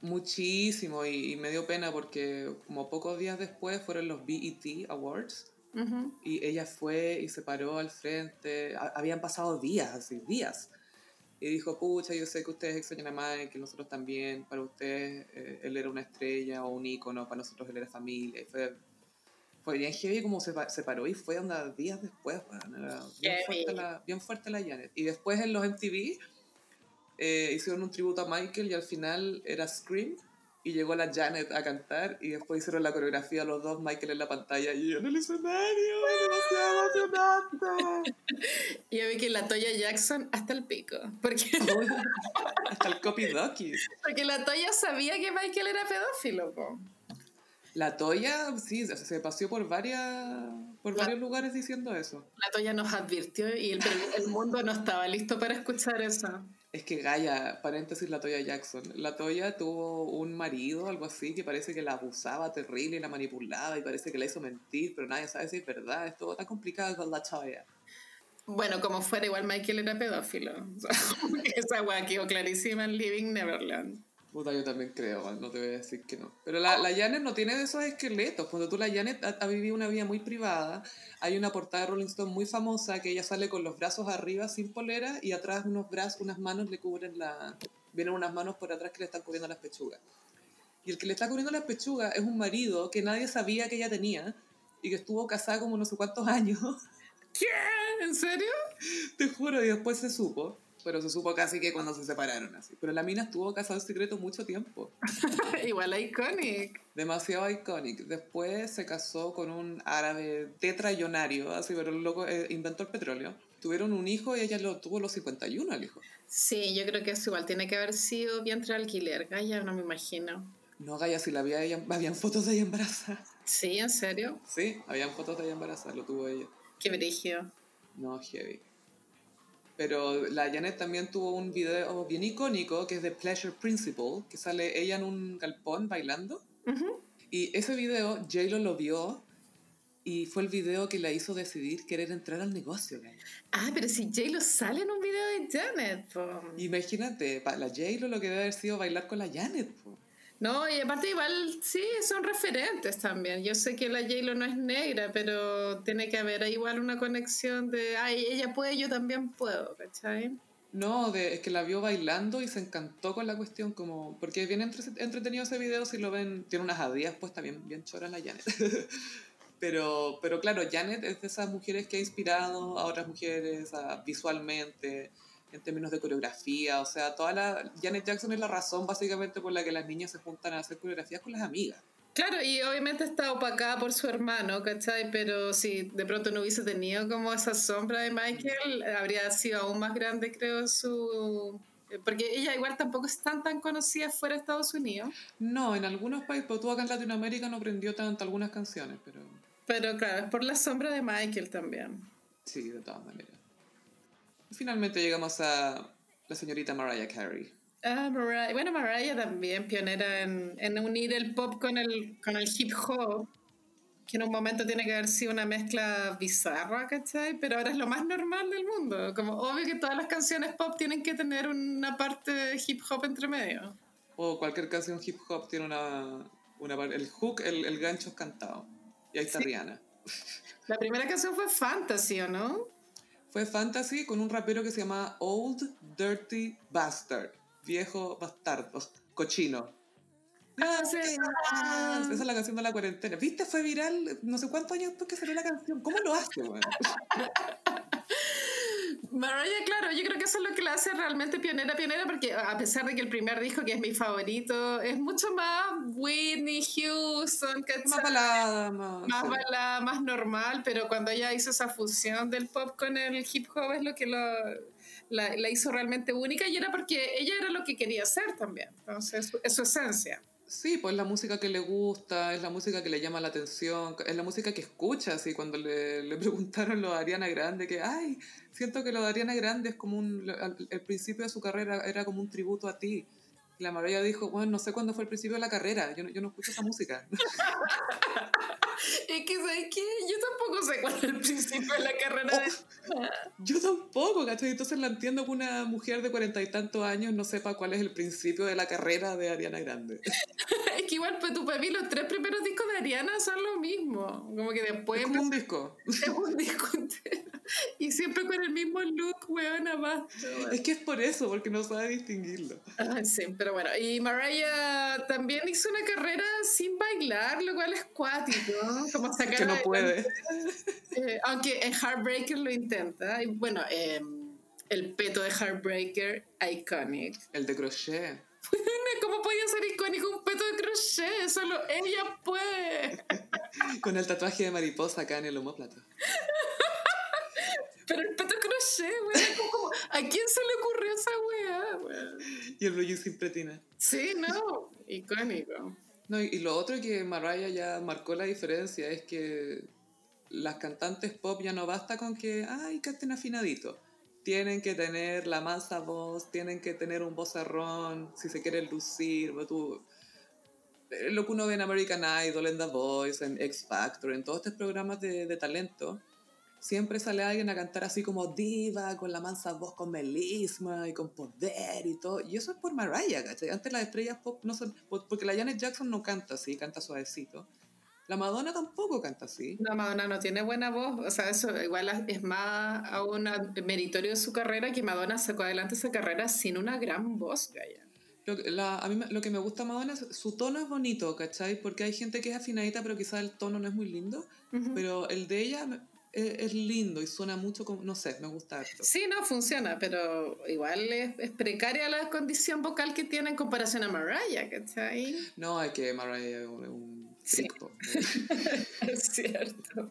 Muchísimo, y, y me dio pena porque como pocos días después fueron los BET Awards. Ujú. Y ella fue y se paró al frente. Ha- Habían pasado días, así, días. Y dijo, pucha, yo sé que ustedes extrañan a Mike, que nosotros también. Para ustedes eh, él era una estrella o un ícono, para nosotros él era familia. Y fue, fue bien heavy como se, se paró y fue onda días después. weón, era bien, fuerte la, bien fuerte la Janet. Y después en los MTV eh, hicieron un tributo a Michael y al final era Scream. Y llegó la Janet a cantar y después hicieron la coreografía los dos, Michael en la pantalla y yo en el escenario, demasiado emocionante. Y yo vi que la Toya Jackson hasta el pico. Porque, Hasta el copy docky. porque la Toya sabía que Michael era pedófilo. po. La Toya, sí, se- se paseó por, varias, por La- varios lugares diciendo eso. La Toya nos advirtió y el, el mundo no estaba listo para escuchar eso. Es que Gaia, paréntesis, la Toya Jackson. La Toya tuvo un marido, algo así, que parece que la abusaba terrible y la manipulaba y parece que la hizo mentir, pero nadie sabe si es verdad. Es todo tan complicado con la Toya. Bueno, como fuera, igual Michael era pedófilo. Esa weá quedó clarísima en Living Neverland. Puta, yo también creo, man, no te voy a decir que no. Pero la, la Janet no tiene de esos esqueletos. Cuando tú la Janet ha, ha vivido una vida muy privada, hay una portada de Rolling Stone muy famosa que ella sale con los brazos arriba sin polera y atrás unos brazos, unas manos le cubren la... Vienen unas manos por atrás que le están cubriendo las pechugas. Y el que le está cubriendo las pechugas es un marido que nadie sabía que ella tenía y que estuvo casada como no sé cuántos años. ¿Qué? ¿En serio? Te juro, y después se supo. Pero se supo casi que cuando se separaron así. Pero la mina estuvo casada en secreto mucho tiempo. igual iconic. Demasiado iconic. Después se casó con un árabe tetrallonario, así, pero el loco eh, inventó el petróleo. Tuvieron un hijo y ella lo tuvo a los 51 el hijo. Sí, yo creo que eso igual tiene que haber sido vientre alquiler. Gaya, no me imagino. No, Gaya, si la había ella, habían fotos de ella embarazada. Sí, ¿en serio? Sí, habían fotos de ella embarazada, lo tuvo ella. Qué brillo. No, heavy. Pero la Janet también tuvo un video bien icónico que es de Pleasure Principle, que sale ella en un galpón bailando. Y ese video, J-Lo lo vio y fue el video que la hizo decidir querer entrar al negocio. Ah, pero si J-Lo sale en un video de Janet. po. Imagínate, para la J-Lo lo que debe haber sido bailar con la Janet. po. No, y aparte igual sí, son referentes también. Yo sé que la J-Lo no es negra, pero tiene que haber igual una conexión de, ay, ella puede, yo también puedo, ¿cachai? No, es que la vio bailando y se encantó con la cuestión, como porque es bien entre- entretenido ese video si lo ven, tiene unas adidas puestas bien, bien choras la Janet. pero, pero claro, Janet es de esas mujeres que ha inspirado a otras mujeres a- visualmente, en términos de coreografía, o sea, toda la Janet Jackson es la razón básicamente por la que las niñas se juntan a hacer coreografías con las amigas. Claro, y obviamente está opacada por su hermano, ¿cachai? Pero si de pronto no hubiese tenido como esa sombra de Michael, habría sido aún más grande, creo, su... Porque ella igual tampoco es tan tan conocida fuera de Estados Unidos. No, en algunos países, pero tú acá en Latinoamérica no aprendió tanto algunas canciones, pero... Pero claro, es por la sombra de Michael también. Sí, de todas maneras. Finalmente llegamos a la señorita Mariah Carey. Ah, Mariah. Bueno, Mariah también, pionera en, en unir el pop con el, con el hip hop, que en un momento tiene que haber sido una mezcla bizarra, ¿cachai? Pero ahora es lo más normal del mundo. Como obvio que todas las canciones pop tienen que tener una parte de hip hop entre medio. O cualquier canción hip hop tiene una. una el hook, el, el gancho es cantado. Y ahí está Sí. Rihanna. La primera canción fue Fantasy, ¿o no? Fue Fantasy con un rapero que se llama Old Dirty Bastard. Viejo bastardo. Cochino. Sí. Ah, Esa es la canción de la cuarentena. ¿Viste? Fue viral no sé cuántos años después que salió la canción. ¿Cómo lo hace, weón? Mariah, claro, yo creo que eso es lo que la hace realmente pionera, pionera, porque a pesar de que el primer disco, que es mi favorito, es mucho más Whitney Houston, ¿cachai? Más balada, más. más sí. balada, más normal, pero cuando ella hizo esa fusión del pop con el hip hop es lo que lo, la, la hizo realmente única y era porque ella era lo que quería hacer también. Entonces, es su esencia. Sí, pues la música que le gusta, es la música que le llama la atención, es la música que escucha, así cuando le, le preguntaron lo de Ariana Grande, que, ay, siento que lo de Ariana Grande es como un, al- el principio de su carrera era como un tributo a ti. La Mariah dijo, bueno, no sé cuándo fue el principio de la carrera, yo no, yo no escucho esa música. Es que, ¿sabes qué? Yo tampoco sé cuál es el principio de la carrera de... yo tampoco, ¿cachai? Entonces la entiendo que una mujer de cuarenta y tantos años no sepa cuál es el principio de la carrera de Ariana Grande. Es que igual, pues, tú, para mí, los tres primeros discos de Ariana son lo mismo. Como que después Es como un disco. es un disco entero. Y siempre con el mismo look, weona, más. Es que es por eso, porque no sabe distinguirlo. Ay, sí, pero bueno. Y Mariah también hizo una carrera sin bailar, lo cual es cuático, ¿no? Como sacar Que no puede. eh, aunque en Heartbreaker lo intenta. Y bueno, eh, el peto de Heartbreaker, iconic. El de crochet. ¿Cómo podía ser icónico un peto de crochet? Solo ella puede. Con el tatuaje de mariposa acá en el homóplato. Pero el peto crochet, weón. como- como- ¿A quién se le ocurrió esa weá, weón? Y el jean sin pretina. Sí, no, icónico. No, y, y lo otro que Mariah ya marcó la diferencia es que las cantantes pop ya no basta con que, ay, canten afinadito. Tienen que tener la mansa voz, tienen que tener un vozarrón, si se quieren lucir, o tú... eh, Lo que uno ve en American Idol, en The Voice, en X Factor, en todos estos programas de, de talento, siempre sale alguien a cantar así como diva, con la mansa voz, con melisma y con poder y todo. Y eso es por Mariah, ¿cachai? Antes las estrellas pop no son... por- Porque la Janet Jackson no canta así, canta suavecito. La Madonna tampoco canta así. No, Madonna no tiene buena voz. O sea, eso igual es más aún meritorio de su carrera que Madonna sacó adelante esa carrera sin una gran voz, Gaya. Lo, que- la- a mí lo que me gusta Madonna es su tono es bonito, ¿cachai? Porque hay gente que es afinadita, pero quizás el tono no es muy lindo. Pero el de ella es, es lindo y suena mucho como, no sé, me gusta harto. Sí, no, funciona, pero igual es, es precaria la condición vocal que tiene en comparación a Mariah, ¿cachai? No, es que Mariah es un, Sí. Es cierto.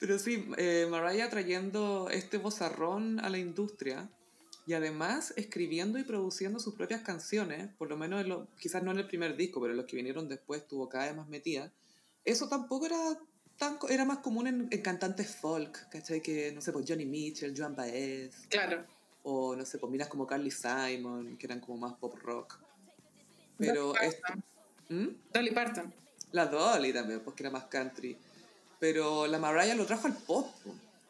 Pero sí, eh, Mariah trayendo este bozarrón a la industria y además escribiendo y produciendo sus propias canciones, por lo menos en lo- quizás no en el primer disco, pero en los que vinieron después estuvo cada vez más metida. Eso tampoco era tan, era más común en, en cantantes folk, ¿cachai? Que, no sé, pues Johnny Mitchell, Joan Baez, Claro. o no sé, pues miras como Carly Simon, que eran como más pop rock. Pero Dolly esto... Parton. ¿Mm? Dolly Parton. La Dolly también, pues que era más country. Pero la Mariah lo trajo al pop.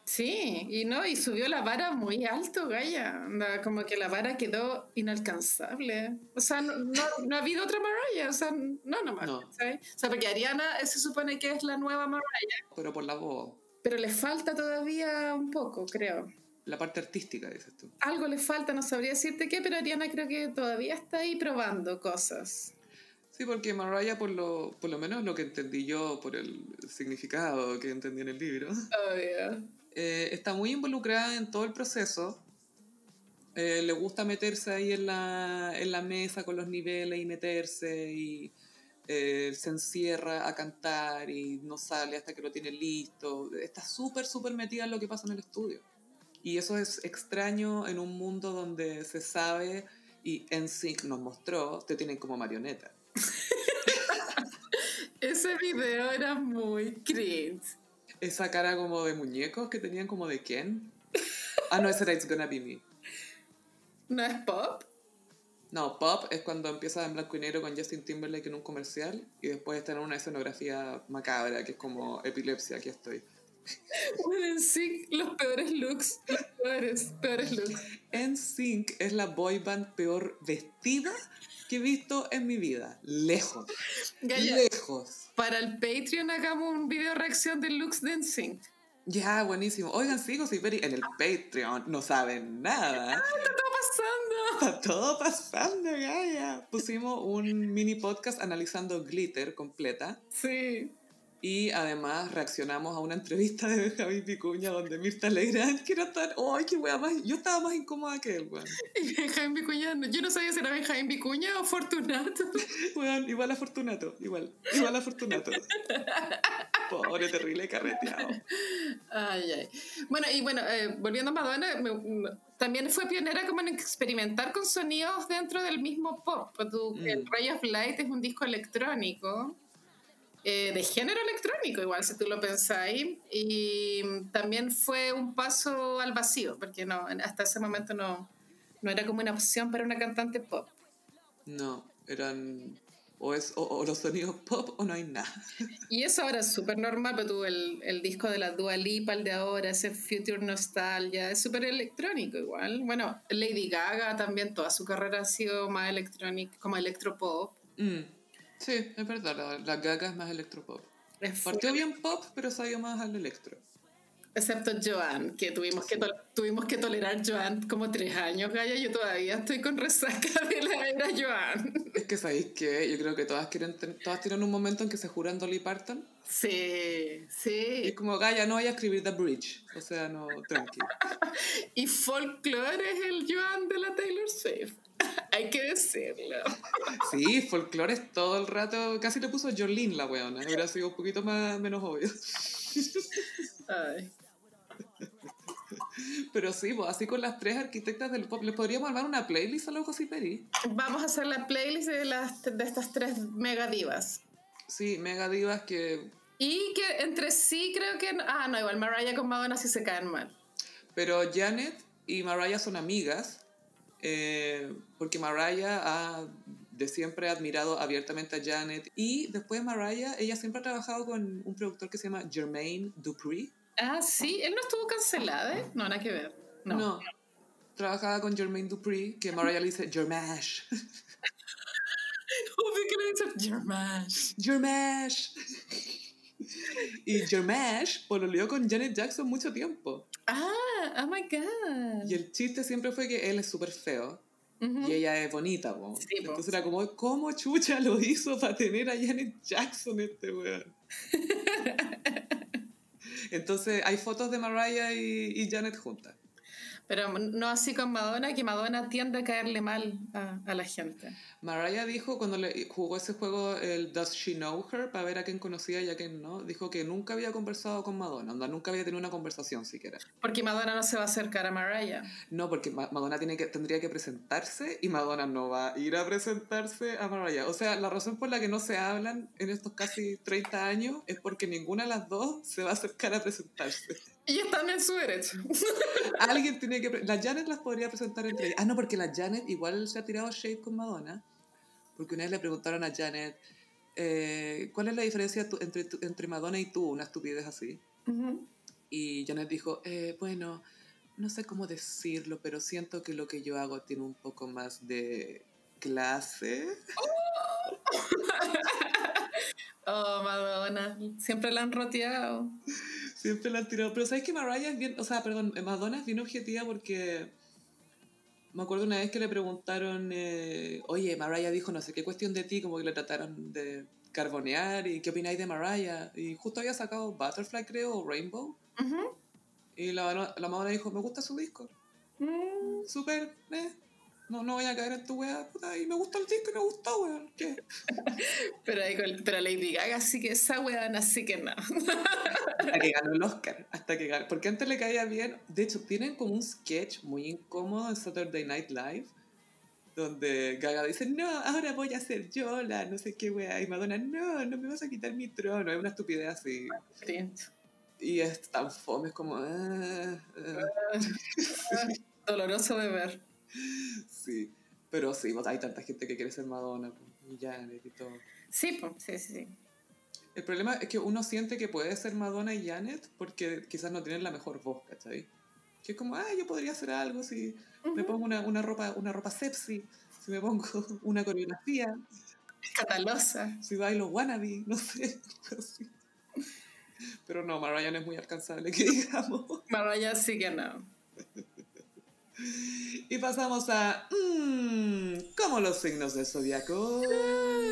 Sí, y no, y subió la vara muy alto, Gaya. Onda, Como que la vara quedó inalcanzable. O sea, no, no, no ha habido otra Mariah, o sea, no nomás. No. O sea, porque Ariana se supone que es la nueva Mariah, Pero por la voz. pero le falta todavía un poco, creo. La parte artística, dices tú. Algo le falta, no sabría decirte qué, pero Ariana creo que todavía está ahí probando cosas. Sí, porque Mariah, por lo, por lo menos lo que entendí yo, por el significado que entendí en el libro, Obvio. Eh, está muy involucrada en todo el proceso. Eh, le gusta meterse ahí en la, en la mesa con los niveles y meterse y eh, se encierra a cantar y no sale hasta que lo tiene listo. Está súper, súper metida en lo que pasa en el estudio. Y eso es extraño en un mundo donde se sabe y NSYNC nos mostró, te tienen como marioneta. Ese video era muy cringe. Esa cara como de muñecos que tenían como de Ken. Ah, no, ese era It's Gonna Be Me. ¿No es pop? No, Pop es cuando empieza en blanco y negro con Justin Timberlake en un comercial y después está en una escenografía macabra que es como epilepsia, aquí estoy. Bueno, sí, los peores looks. Los peores, peores looks. NSYNC es la boy band peor vestida que he visto en mi vida. Lejos. Gaya, Lejos. para el Patreon hagamos un video reacción de looks de NSYNC. Ya, buenísimo. Oigan, sigo y Peri en el Patreon. No saben nada. ¿Qué está pasando? Está todo pasando, Gaia. Pusimos un mini podcast analizando Glitter completa. Sí. Y además reaccionamos a una entrevista de Benjamín Picuña donde Mirta Legrand, que era tan... ¡Ay, qué wea más! Yo estaba más incómoda que él, weón. Y Benjamín Vicuña, yo no sabía si era Benjamín Vicuña o Fortunato. Weón, igual a Fortunato, igual. Igual a Fortunato. Pobre, terrible carreteado. Ay, ay. Bueno, y bueno, eh, volviendo a Madonna, me- me- también fue pionera como en experimentar con sonidos dentro del mismo pop. Pues tú, Mm. El Ray of Light es un disco electrónico, eh, de género electrónico, igual si tú lo pensáis. Y también fue un paso al vacío, porque no, hasta ese momento no, no era como una opción para una cantante pop. No, eran... O, es, o, o los sonidos pop o no hay nada. Y eso ahora es súper normal, pero tú el, el disco de la Dua Lipa, el de ahora, ese Future Nostalgia, es súper electrónico igual. Bueno, Lady Gaga también, toda su carrera ha sido más electrónica, como electropop. Mm. Sí, es verdad, la, la gaga es más electropop. Es Partió bien pop, pero salió más al electro. Excepto Joan, que tuvimos que, tuvimos que tolerar Joan como tres años, Gaya. Yo todavía estoy con resaca de la era Joan. Es que sabéis que yo creo que todas quieren todas tienen un momento en que se juran Dolly Parton. Sí, Y es sí. como, Gaia, no vaya a escribir The Bridge. O sea, no, tranqui. Y folklore es el Joan de la Taylor Swift. Hay que decirlo. Sí, folclore es todo el rato. Casi le puso Jolene la weona. Hubiera sido un poquito más, menos obvio. Ay. Pero sí, pues, así con las tres arquitectas del pop. ¿Les podríamos armar una playlist a los Gossiperi? Vamos a hacer la playlist de, las, de estas tres mega divas. Sí, mega divas que... Y que entre sí creo que... Ah, no, igual Mariah con Madonna sí se caen mal. Pero Janet y Mariah son amigas. Eh, porque Mariah ha de siempre admirado abiertamente a Janet. Y después Mariah, ella siempre ha trabajado con un productor que se llama Jermaine Dupri. Ah, sí, él no estuvo cancelado, ¿eh? No, nada que ver. No. No. Trabajaba con Jermaine Dupri, que Mariah le dice Jermash. Obvio que le dice Jermash. Jermash. y Jermash pololeó con Janet Jackson mucho tiempo. Ah, oh my God. Y el chiste siempre fue que él es súper feo y ella es bonita, po. Sí, po. Entonces era como, ¿cómo chucha lo hizo para tener a Janet Jackson este weón? Entonces hay fotos de Mariah y, y Janet juntas. Pero no así con Madonna, que Madonna tiende a caerle mal a, a la gente. Mariah dijo cuando le jugó ese juego, el Does She Know Her, para ver a quién conocía y a quién no, dijo que nunca había conversado con Madonna, onda, nunca había tenido una conversación siquiera. Porque Madonna no se va a acercar a Mariah. No, porque Ma- Madonna tiene que, tendría que presentarse y Madonna no va a ir a presentarse a Mariah. O sea, la razón por la que no se hablan en estos casi 30 años es porque ninguna de las dos se va a acercar a presentarse. Y están en su derecho. Alguien tiene que... La Janet las podría presentar entre ellas. Ah, no, porque la Janet igual se ha tirado shade con Madonna. Porque una vez le preguntaron a Janet, eh, ¿cuál es la diferencia tu- entre, tu- entre Madonna y tú? Una estupidez así. Ujú. Y Janet dijo, eh, bueno, no sé cómo decirlo, pero siento que lo que yo hago tiene un poco más de clase. Oh, Madonna. Siempre la han roteado. Siempre la han tirado. Pero ¿sabes que Mariah es bien, o sea, perdón, Madonna es bien objetiva porque me acuerdo una vez que le preguntaron, eh, oye, Mariah dijo no sé qué cuestión de ti, como que le trataron de carbonear y qué opináis de Mariah. Y justo había sacado Butterfly, creo, o Rainbow. Y la, la Madonna dijo, me gusta su disco. Mm. Súper, eh. No, no voy a caer en tu wea, puta. Y me gusta el disco y me gustó, weón. ¿Qué? Pero, ahí con- pero Lady Gaga sí que esa weón, así que no. Hasta que ganó el Oscar. Hasta que ganó. Porque antes le caía bien. De hecho, tienen como un sketch muy incómodo en Saturday Night Live. donde Gaga dice, no, ahora voy a ser yo la no sé qué wea, y Madonna, no, no me vas a quitar mi trono, es una estupidez así. Y es tan fome, es como... ah, ah. Doloroso de ver. Sí, pero sí, pues, hay tanta gente que quiere ser Madonna, pues, y Janet y todo. Sí, pues, sí, sí, sí. El problema es que uno siente que puede ser Madonna y Janet porque quizás no tienen la mejor voz, ¿cachai? Que es como, ah, yo podría hacer algo si me Ujú. pongo una, una ropa, una ropa sepsi, si me pongo una coreografía, Escandalosa. si bailo wannabe, no sé, así. Pero no, Mariah no es muy alcanzable, que digamos. Mariah sí que no. Y pasamos a, mmm, como los signos del zodiaco.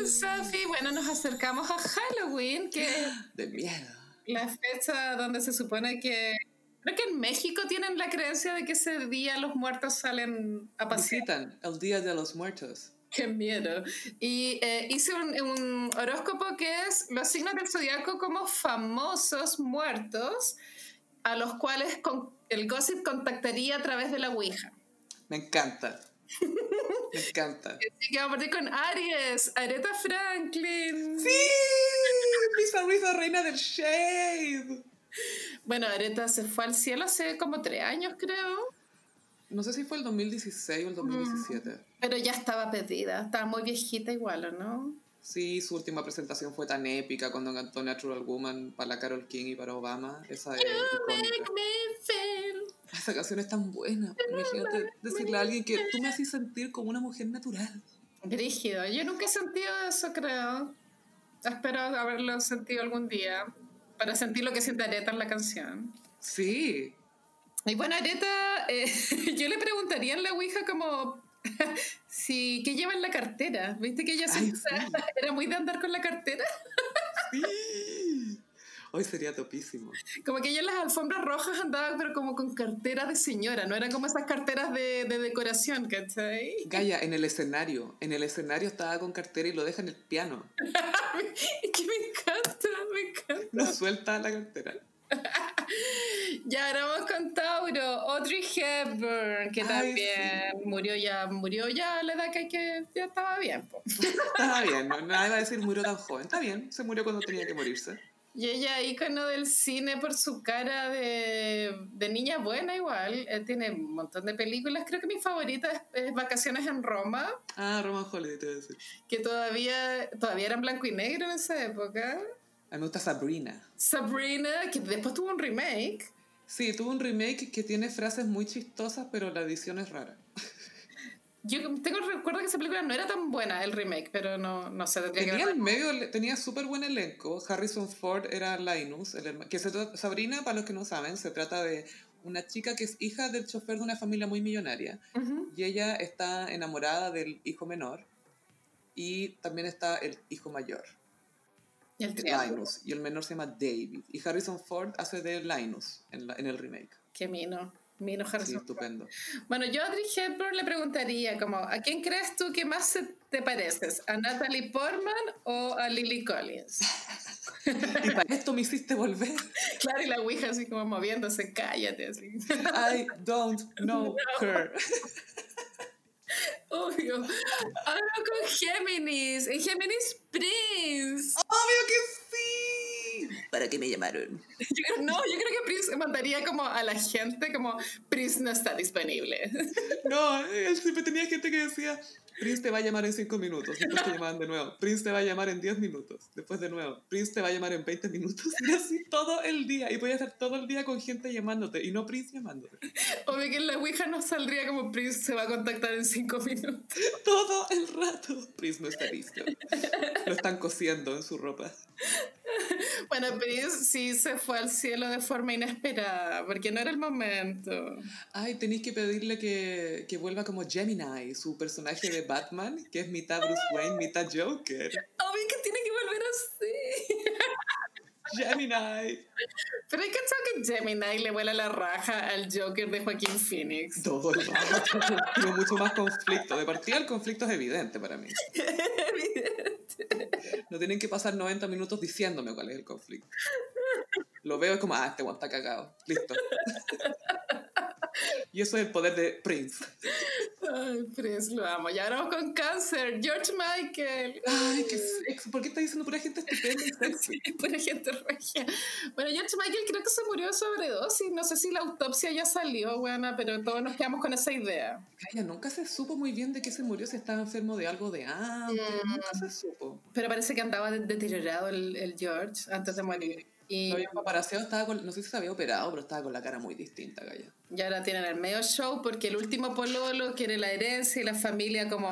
Sophie, bueno, nos acercamos a Halloween, que De miedo. la fecha donde se supone que... Creo que en México tienen la creencia de que ese día los muertos salen a pasear. Visitan el Día de los Muertos. Qué miedo. Y eh, hice un, un horóscopo que es los signos del zodiaco como famosos muertos a los cuales con- el gossip contactaría a través de la Ouija. Me encanta. Me encanta. Así que vamos a partir con Aries, Aretha Franklin. ¡Sí! Miss Arisa, reina del shade. Bueno, Aretha se fue al cielo hace como tres años, creo, No sé si fue el 2016 o el 2017. pero ya estaba perdida. Estaba muy viejita igual, ¿o no? Sí, su última presentación fue tan épica cuando cantó Natural Woman para la Carol King y para Obama. Esa es canción es tan buena. Imagínate decirle a alguien que tú me haces sentir como una mujer natural. Brígido. Yo nunca he sentido eso, creo. Espero haberlo sentido algún día para sentir lo que siente Aretha en la canción. Sí. Y bueno, Aretha, eh, yo le preguntaría en la Ouija como si qué lleva en la cartera. ¿Viste que ella siempre sí. era muy de andar con la cartera? Sí. Hoy sería topísimo. Como que ella en las alfombras rojas andaba, pero como con cartera de señora, no eran como esas carteras de, de decoración, ¿cachai? Gaia, en el escenario. En el escenario estaba con cartera y lo deja en el piano. Es que me encanta, me encanta. No suelta la cartera. Ya ahora vamos con Tauro, Audrey Hepburn, que Ay, también murió ya, murió ya a la edad que, hay que ya estaba bien. Está bien, no, nadie va a decir murió tan joven. Está bien, se murió cuando tenía que morirse. Y ella, ícono del cine por su cara de, de niña buena igual. Eh, tiene un montón de películas. Creo que mi favorita es, es Vacaciones en Roma, Ah, Roman Holiday, te voy a decir. que todavía, todavía era en blanco y negro en esa época. A mí me gusta Sabrina. Sabrina, que después tuvo un remake. Sí, tuvo un remake que tiene frases muy chistosas, pero la edición es rara. Yo tengo el recuerdo que esa película no era tan buena, el remake, pero no, no sé, que Tenía el medio, tenía súper buen elenco. Harrison Ford era Linus. el que se Sabrina, para los que no saben, se trata de una chica que es hija del chofer de una familia muy millonaria. Y ella está enamorada del hijo menor. Y también está el hijo mayor, el. Linus. Y el menor se llama David. Y Harrison Ford hace de Linus en, la- en el remake. Qué mino. Mino Sí, Harrison. Ford. estupendo. Bueno, yo a Audrey Hepburn le preguntaría como, ¿a quién crees tú que más te pareces? ¿A Natalie Portman o a Lily Collins? Y para esto me hiciste volver. Claro, y la Ouija así como moviéndose, cállate así. I don't know her. Obvio. Ahora con Géminis. En Géminis, Prince. ¡Obvio que sí! ¿Para qué me llamaron? Yo creo- no, yo creo que Prince mandaría como a la gente como, Prince no está disponible. No, él siempre tenía gente que decía, Prince te va a llamar en 5 minutos, después te llamaban de nuevo, Prince te va a llamar en 10 minutos, después de nuevo, Prince te va a llamar en 20 minutos, y así todo el día, y podía estar todo el día con gente llamándote, y no Prince llamándote, Obvio que en la Ouija no saldría como Prince se va a contactar en cinco minutos. todo el rato. Prince no está listo. Lo están cosiendo en su ropa. Bueno, Prince sí se fue al cielo de forma inesperada, porque no era el momento. Ay, tenéis que pedirle que, que vuelva como Gemini, su personaje de Batman, que es mitad Bruce Wayne, mitad Joker. Obvio que tiene que volver así. Gemini. Pero hay que que Gemini le vuela la raja al Joker de Joaquín Phoenix. Todo el rato. Tiene mucho más conflicto. De partida el conflicto es evidente para mí. No tienen que pasar 90 minutos diciéndome cuál es el conflicto. Lo veo es como, ah, este weón está cagado. Listo. y eso es el poder de Prince. Ay, Prince, lo amo. Y ahora vamos con cáncer. George Michael. Ay, qué sexo. ¿Por qué estás diciendo pura gente estupenda y sexy? Pura gente regia. Bueno, George Michael creo que se murió de sobredosis. No sé si la autopsia ya salió, buena, pero todos nos quedamos con esa idea. Calla, nunca se supo muy bien de qué se murió, si estaba enfermo de algo de antes. Mm. Nunca se supo. Pero parece que andaba de- deteriorado el, el George antes de morir. Y, había paparaseado, estaba con, no sé si se había operado, pero estaba con la cara muy distinta, Calla. y ahora tienen el medio show porque el último pololo quiere la herencia y la familia como...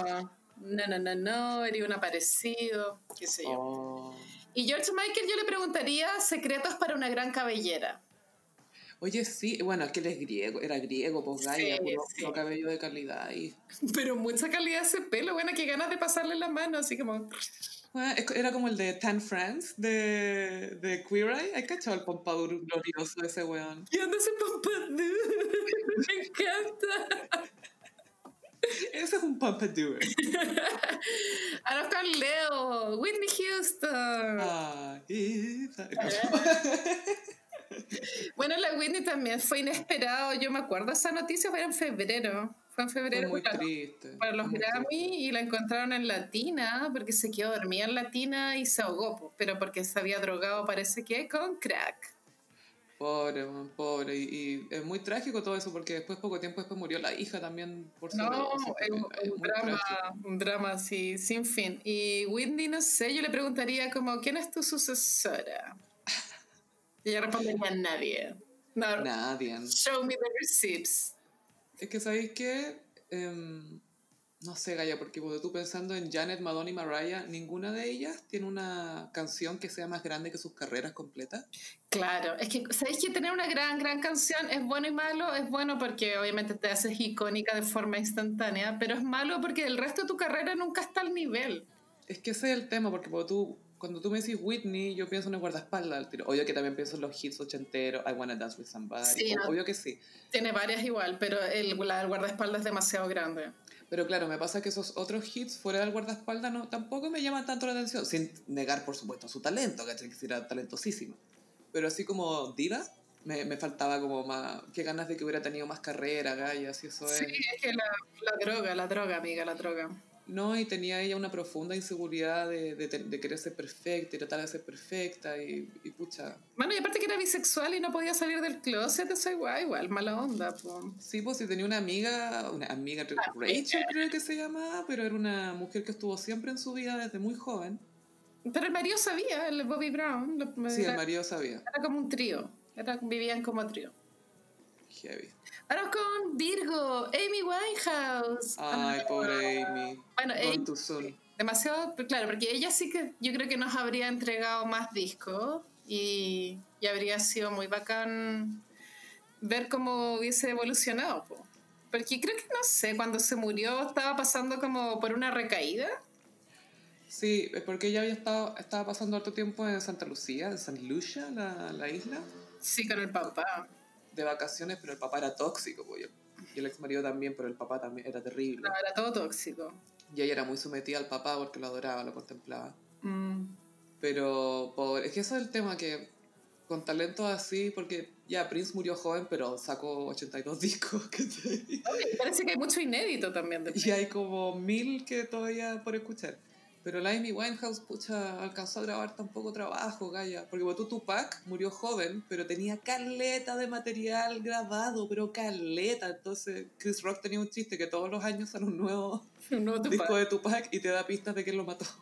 No, no, no, no, eres un aparecido, qué sé yo. Oh. Y George Michael yo le preguntaría secretos para una gran cabellera. Oye, sí, bueno, es que él es griego, era griego, pues Gaia, Sí, puro, sí. cabello de calidad. Y, Pero mucha calidad ese pelo, bueno, que ganas de pasarle la mano, así como... Bueno, es- era como el de Tan France de, de Queer Eye. ¿Hay cachado el pompadour glorioso de ese weón? ¿Y dónde se pompadour? Me encanta. Ese es un pompadour. Ahora con Leo, Whitney Houston. Ah, esa- Bueno, la Whitney también fue inesperado. Yo me acuerdo esa noticia, fue en febrero. Fue en Fue febrero muy para, triste. para los Grammy y la encontraron en Latina porque se quedó dormida en Latina y se ahogó, pero porque se había drogado, parece que con crack. Pobre, man, pobre. Y, y es muy trágico todo eso porque después, poco tiempo después, murió la hija también por No, es un, es un drama, trágico. un drama así, sin fin. Y Whitney, no sé, yo le preguntaría como, ¿quién es tu sucesora? Y ella respondería, nadie. No, Nadie. show me the receipts. Es que, ¿sabéis qué? Em, no sé, Gaya, porque cuando tú pensando en Janet, Madonna y Mariah, ninguna de ellas tiene una canción que sea más grande que sus carreras completas. Claro, es que sabéis que tener una gran, gran canción es bueno y malo. Es bueno porque obviamente te haces icónica de forma instantánea, pero es malo porque el resto de tu carrera nunca está al nivel. Es que ese es el tema, porque cuando tú, cuando tú me decís Whitney, yo pienso en el guardaespaldas al tiro. Obvio que también pienso en los hits ochenteros, I Wanna Dance With Somebody. Sí, o-. Obvio que sí. Tiene varias igual, pero el, la del guardaespaldas es demasiado grande. Pero claro, me pasa que esos otros hits fuera del guardaespaldas no, tampoco me llaman tanto la atención, sin negar, por supuesto, su talento, ¿cachai? Que sí era talentosísima. Pero así como diva, me, me faltaba como más... Qué ganas de que hubiera tenido más carrera, Gaia, si eso Sí, es... es que la, la droga, la droga, amiga, la droga. No, y tenía ella una profunda inseguridad de, de, querer ser perfecta y tratar de ser perfecta y, y pucha... Bueno, y aparte que era bisexual y no podía salir del closet, eso igual, igual, mala onda. po. Sí, pues sí, tenía una amiga, una amiga, Rachel creo que se llamaba, pero era una mujer que estuvo siempre en su vida desde muy joven. Pero el marido sabía, el Bobby Brown, lo- Sí, el marido sabía. era como un trío, era, vivían como trío. Heavy. Ahora con Virgo, Amy Winehouse. Ay, pobre Amy. Bueno, Amy-. Demasiado, claro, porque ella sí que yo creo que nos habría entregado más discos y, y habría sido muy bacán ver cómo hubiese evolucionado. po. Porque creo que, no sé, cuando se murió estaba pasando como por una recaída. Sí, es porque ella había estado, estaba pasando harto tiempo en Santa Lucía, en San Lucia, la, la isla, Sí, con el papá. De vacaciones, pero el papá era tóxico, pues, y el ex marido también, pero el papá también era terrible. No, era todo tóxico. Y ella era muy sometida al papá porque lo adoraba, lo contemplaba. Mm. Pero pobre, es que eso es el tema que con talentos así, porque ya Prince murió joven, pero sacó 82 discos, ¿cachai? Oye, Parece que hay mucho inédito también. De... Y hay como mil que todavía por escuchar. Pero la Amy Winehouse, pucha, alcanzó a grabar tan poco trabajo, Gaya. Porque tú, Tupac murió joven, pero tenía caleta de material grabado, pero caleta. Entonces, Chris Rock tenía un chiste que todos los años sale un nuevo Un nuevo Tupac. disco de Tupac y te da pistas de quién lo mató.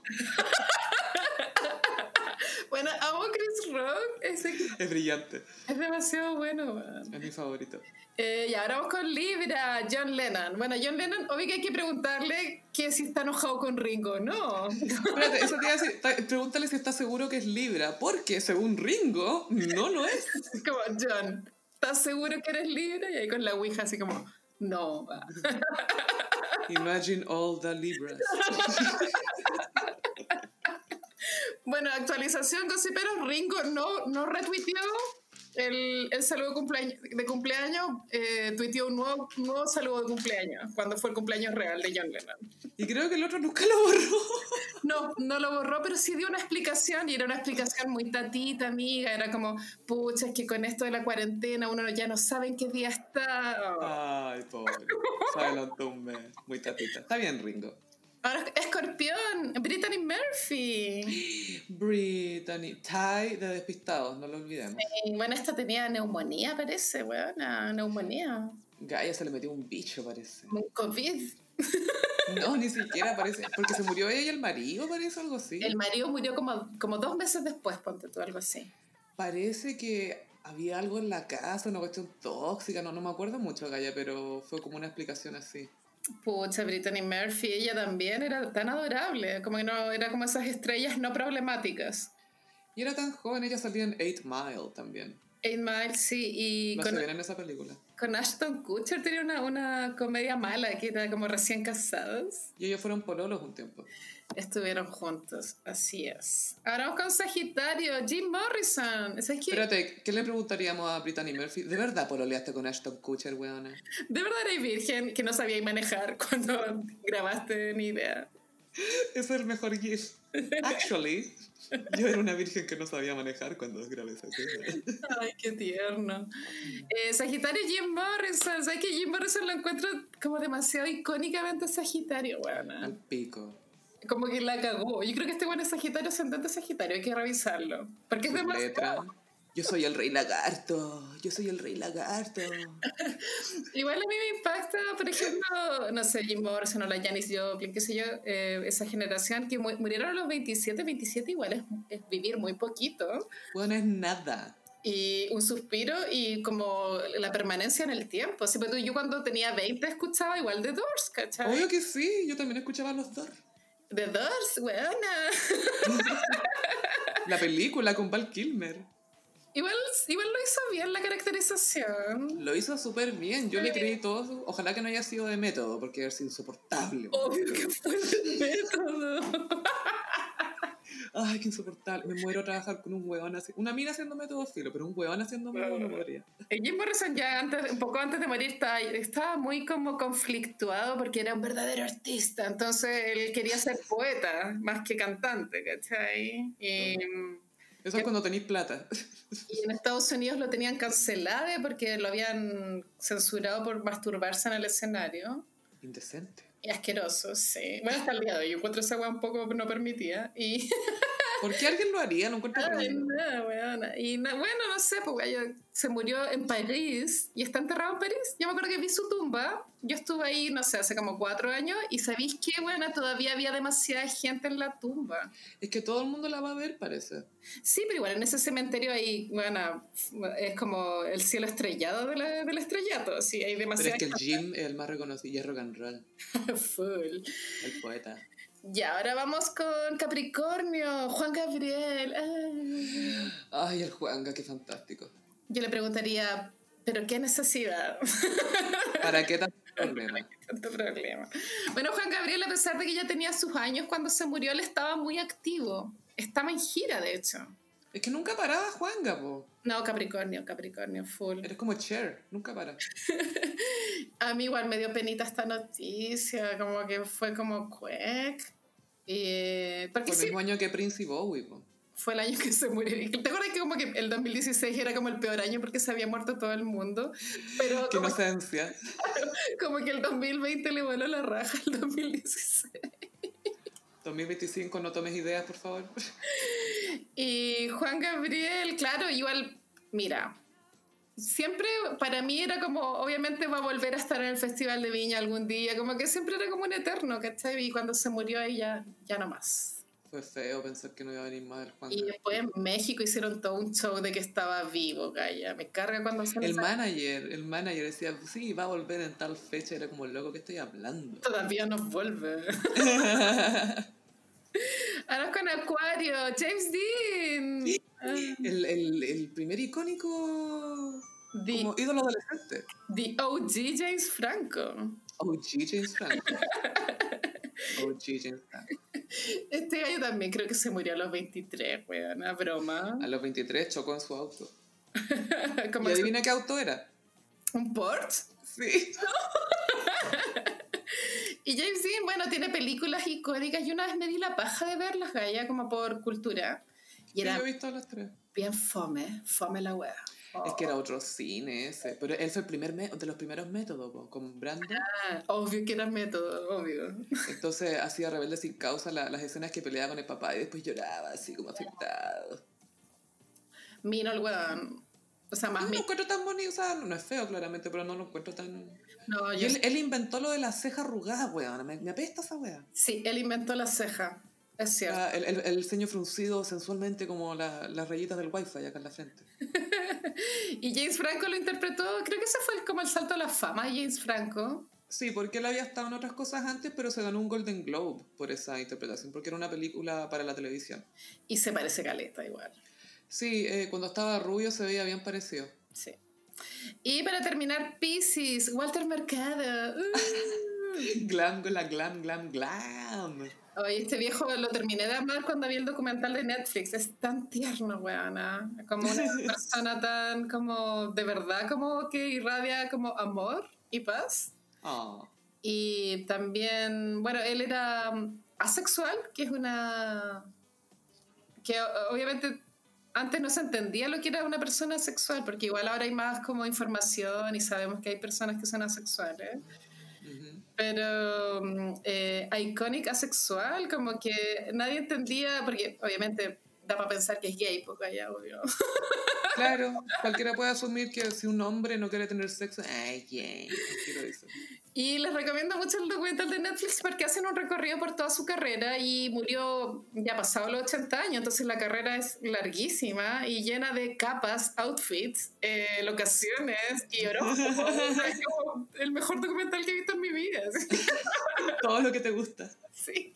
Bueno, amo Chris Rock. Ese Es brillante. es demasiado bueno. man. Es mi favorito. Eh, y ahora vamos con Libra, John Lennon. Bueno, John Lennon, obvio que hay que preguntarle que si está enojado con Ringo. No. Espérate, eso te iba a decir. ta- Pregúntale si está seguro que es Libra, porque según Ringo, no lo es. como, John, ¿estás seguro que eres Libra? Y ahí con la Ouija así como, no. Imagine all the Libras. Bueno, actualización, gossiperos. Ringo no, no retuiteó el, el saludo de cumpleaños, de cumpleaños eh, tuiteó un nuevo, nuevo saludo de cumpleaños, cuando fue el cumpleaños real de John Lennon. Y creo que el otro nunca lo borró. No, no lo borró, pero sí dio una explicación y era una explicación muy tatita, amiga. Era como, pucha, es que con esto de la cuarentena uno ya no sabe en qué día está. Ay, pobre. Se adelantó un mes. Muy tatita. Está bien, Ringo. Ahora, Escorpión, Brittany Murphy. Brittany. Ty de Despistados, no lo olvidemos. Y bueno, esta tenía neumonía, parece, weona, neumonía. Gaia se le metió un bicho, parece. Un COVID. No, ni siquiera parece. Porque se murió ella y el marido, parece algo así. El marido murió como, como dos meses después, ponte tú, algo así. Parece que había algo en la casa, una cuestión tóxica, no, no me acuerdo mucho, Gaia, pero fue como una explicación así. Pucha, Brittany Murphy, ella también era tan adorable, como que no, era como esas estrellas no problemáticas. Y era tan joven, ella salía en Eight Mile también. Eight Mile, sí, y con, hace bien en esa película. con Ashton Kutcher tenía una, una comedia mala, que era como recién casados. Y ellos fueron pololos un tiempo. Estuvieron juntos, así es. Ahora vamos con Sagitario, Jim Morrison. ¿Sabes qué? Espérate, ¿qué le preguntaríamos a Brittany Murphy? ¿De verdad pololeaste con Ashton Kutcher, weona? ¿De verdad eres virgen que no sabíais manejar cuando grabaste ni idea? Ese es el mejor gif. Actually, yo era una virgen que no sabía manejar cuando grabé esa. Ay, qué tierno. Eh, Sagitario Jim Morrison. ¿Sabes que Jim Morrison lo encuentro como demasiado icónicamente Sagitario, weona? Al pico. Como que la cagó. Yo creo que este bueno es Sagitario, ascendente Sagitario. Hay que revisarlo. Porque es demasiado. Yo soy el rey lagarto. Yo soy el rey lagarto. Igual a mí me impacta, por ejemplo, no sé, Jim Morrison o la Janis Joplin, qué sé yo, eh, esa generación que mu- murieron a los 27, 27 igual es, es vivir muy poquito. Bueno, es nada. Y un suspiro y como la permanencia en el tiempo. Así, pero yo cuando tenía 20 escuchaba igual de Doors, ¿cachai? Obvio que sí, yo también escuchaba los dos. De Doors, weona. La película con Val Kilmer. Igual, igual lo hizo bien la caracterización. Lo hizo súper bien, yo le creí todo. su- Ojalá que no haya sido de método, porque sido insoportable. Obvio que fue el método. Ay, qué insoportable. Me muero a trabajar con un huevón así. Una mina haciendo método filo, pero un huevón haciendo método no podría. Jim Morrison ya antes, un poco antes de morir estaba, estaba muy como conflictuado porque era un verdadero artista, entonces él quería ser poeta más que cantante, ¿cachai? Y, Eso es cuando tenéis plata. y en Estados Unidos lo tenían cancelado porque lo habían censurado por masturbarse en el escenario. Indecente. Asqueroso, sí. Bueno, hasta el día de hoy yo encuentro esa weá un poco no permitida. Y ¿Por qué alguien lo haría? No encuentro Ay, no, weona. Y no- bueno, no sé, ella se murió en París y está enterrado en París. Yo me acuerdo que vi su tumba. Yo estuve ahí, no sé, hace como cuatro años y sabéis que, bueno, todavía había demasiada gente en la tumba. Es que todo el mundo la va a ver, parece. Sí, pero igual en ese cementerio ahí, bueno, es como el cielo estrellado de la- del estrellato. Sí, hay Pero demasiada es que el Jim es el más reconocido y es rock and roll. full. El poeta. Ya, ahora vamos con Capricornio, Juan Gabriel. Ay. Ay, el Juanga, qué fantástico. Yo le preguntaría, ¿pero qué necesidad? ¿Para qué tanto problema? tanto problema. Bueno, Juan Gabriel, a pesar de que ya tenía sus años cuando se murió, él estaba muy activo. Estaba en gira, de hecho. Es que nunca paraba Juanga, po. No, Capricornio, Capricornio, full. Eres como Cher, nunca para. A mí igual me dio penita esta noticia, como que fue como cuec. Y, porque Fue el sí, mismo año que Prince y Bowie, po. fue el año que se murió. ¿Te acuerdas que como que el 2016 era como el peor año porque se había muerto todo el mundo? Pero Qué como, inocencia. como que el 2020 le voló la raja al 2016. 2025, no tomes ideas, por favor. Y Juan Gabriel, claro, igual, mira, siempre para mí era como, obviamente va a volver a estar en el Festival de Viña algún día, como que siempre era como un eterno, ¿cachai? Y cuando se murió ya, ya no más. Fue feo pensar que no iba a venir más el Juanga. Y después en México hicieron todo un show de que estaba vivo, calla. Me carga cuando se El manager, el manager decía, sí, va a volver en tal fecha. Era como, loco, ¿qué estoy hablando? Todavía no vuelve. Ahora con Acuario, James Dean. Ah, El, el, el primer icónico The, como ídolo adolescente. the OG James Franco. OG James Franco. OG James Franco. Este gallo también creo que se murió a los 23, weón, una broma. A los 23 chocó en su auto. ¿Y adivina qué auto era? un Porsche. Sí. Y James Dean, bueno, tiene películas icónicas. Y una vez me di la paja de verlas, Gaya, como por cultura. Y Sí, era yo he visto las tres. bien fome, fome la wea. Es que era otro cine ese. Pero él fue el primer me- de los primeros métodos, po, con Brandon. Ah, obvio que era método, obvio. Entonces hacía rebelde sin causa la- las escenas que peleaba con el papá y después lloraba así como afectado. Mino el weón. O sea, más No lo mi... encuentro tan bonito, o sea, no es feo claramente, pero no lo encuentro tan... No, yo... él, él inventó lo de la ceja arrugada, weón. Me, me apesta esa weá. Sí, él inventó la ceja. Es cierto. La- el, el, el ceño fruncido sensualmente como la- las rayitas del wifi acá en la frente. Y James Franco lo interpretó, creo que ese fue el- como el salto a la fama James Franco. Sí, porque él había estado en otras cosas antes, pero se ganó un Golden Globe por esa interpretación, porque era una película para la televisión. Y se parece caleta igual. Sí, eh, cuando estaba rubio se veía bien parecido. Sí. Y para terminar, Pisces, Walter Mercado. Uh. Glam, la glam, glam, glam. Oye, este viejo lo terminé de amar cuando vi el documental de Netflix. Es tan tierno, weona. Como una persona tan como de verdad, como que irradia como amor y paz. Ah. Y también, bueno, él era um, asexual, que es una... que obviamente antes no se entendía lo que era una persona asexual, porque igual ahora hay más como información y sabemos que hay personas que son asexuales. Pero mm, eh, iconic asexual, como que nadie entendía, porque obviamente da para pensar que es gay, porque ya obvio. Claro, cualquiera puede asumir que si un hombre no quiere tener sexo, ay, gay, dice. Y les recomiendo mucho el documental de Netflix porque hacen un recorrido por toda su carrera y murió ya pasado los 80 años, entonces la carrera es larguísima y llena de capas, outfits, eh, locaciones y horóscopos. es como el mejor documental que he visto en mi vida. Todo lo que te gusta. Sí.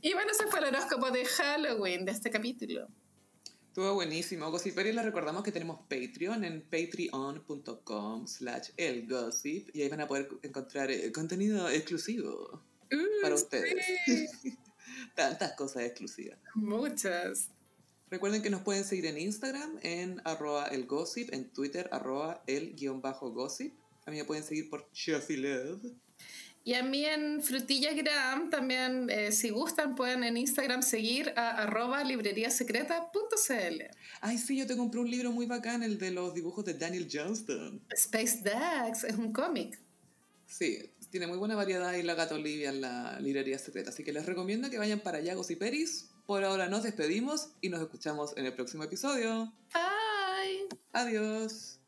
Y bueno, ese fue el horóscopo de Halloween de este capítulo. Estuvo buenísimo. Gossiperis les recordamos que tenemos Patreon en patreon.com slash elgossip y ahí van a poder encontrar eh, contenido exclusivo Uh, para ustedes. sí, Tantas cosas exclusivas. muchas. Recuerden que nos pueden seguir en Instagram en arroba elgossip, en Twitter arroba el guion bajo gossip. A mí me pueden seguir por Chuffy Love. Y a mí en Frutillagram también, eh, si gustan, pueden en Instagram seguir a arroba libreriasecreta.cl. Ay, sí, yo te compré un libro muy bacán, el de los dibujos de Daniel Johnston. Space Dax es un cómic. Sí, tiene muy buena variedad y la gata Olivia en la librería secreta. Así que les recomiendo que vayan para allá, Gossiperis. Por ahora nos despedimos y nos escuchamos en el próximo episodio. Bye. Adiós.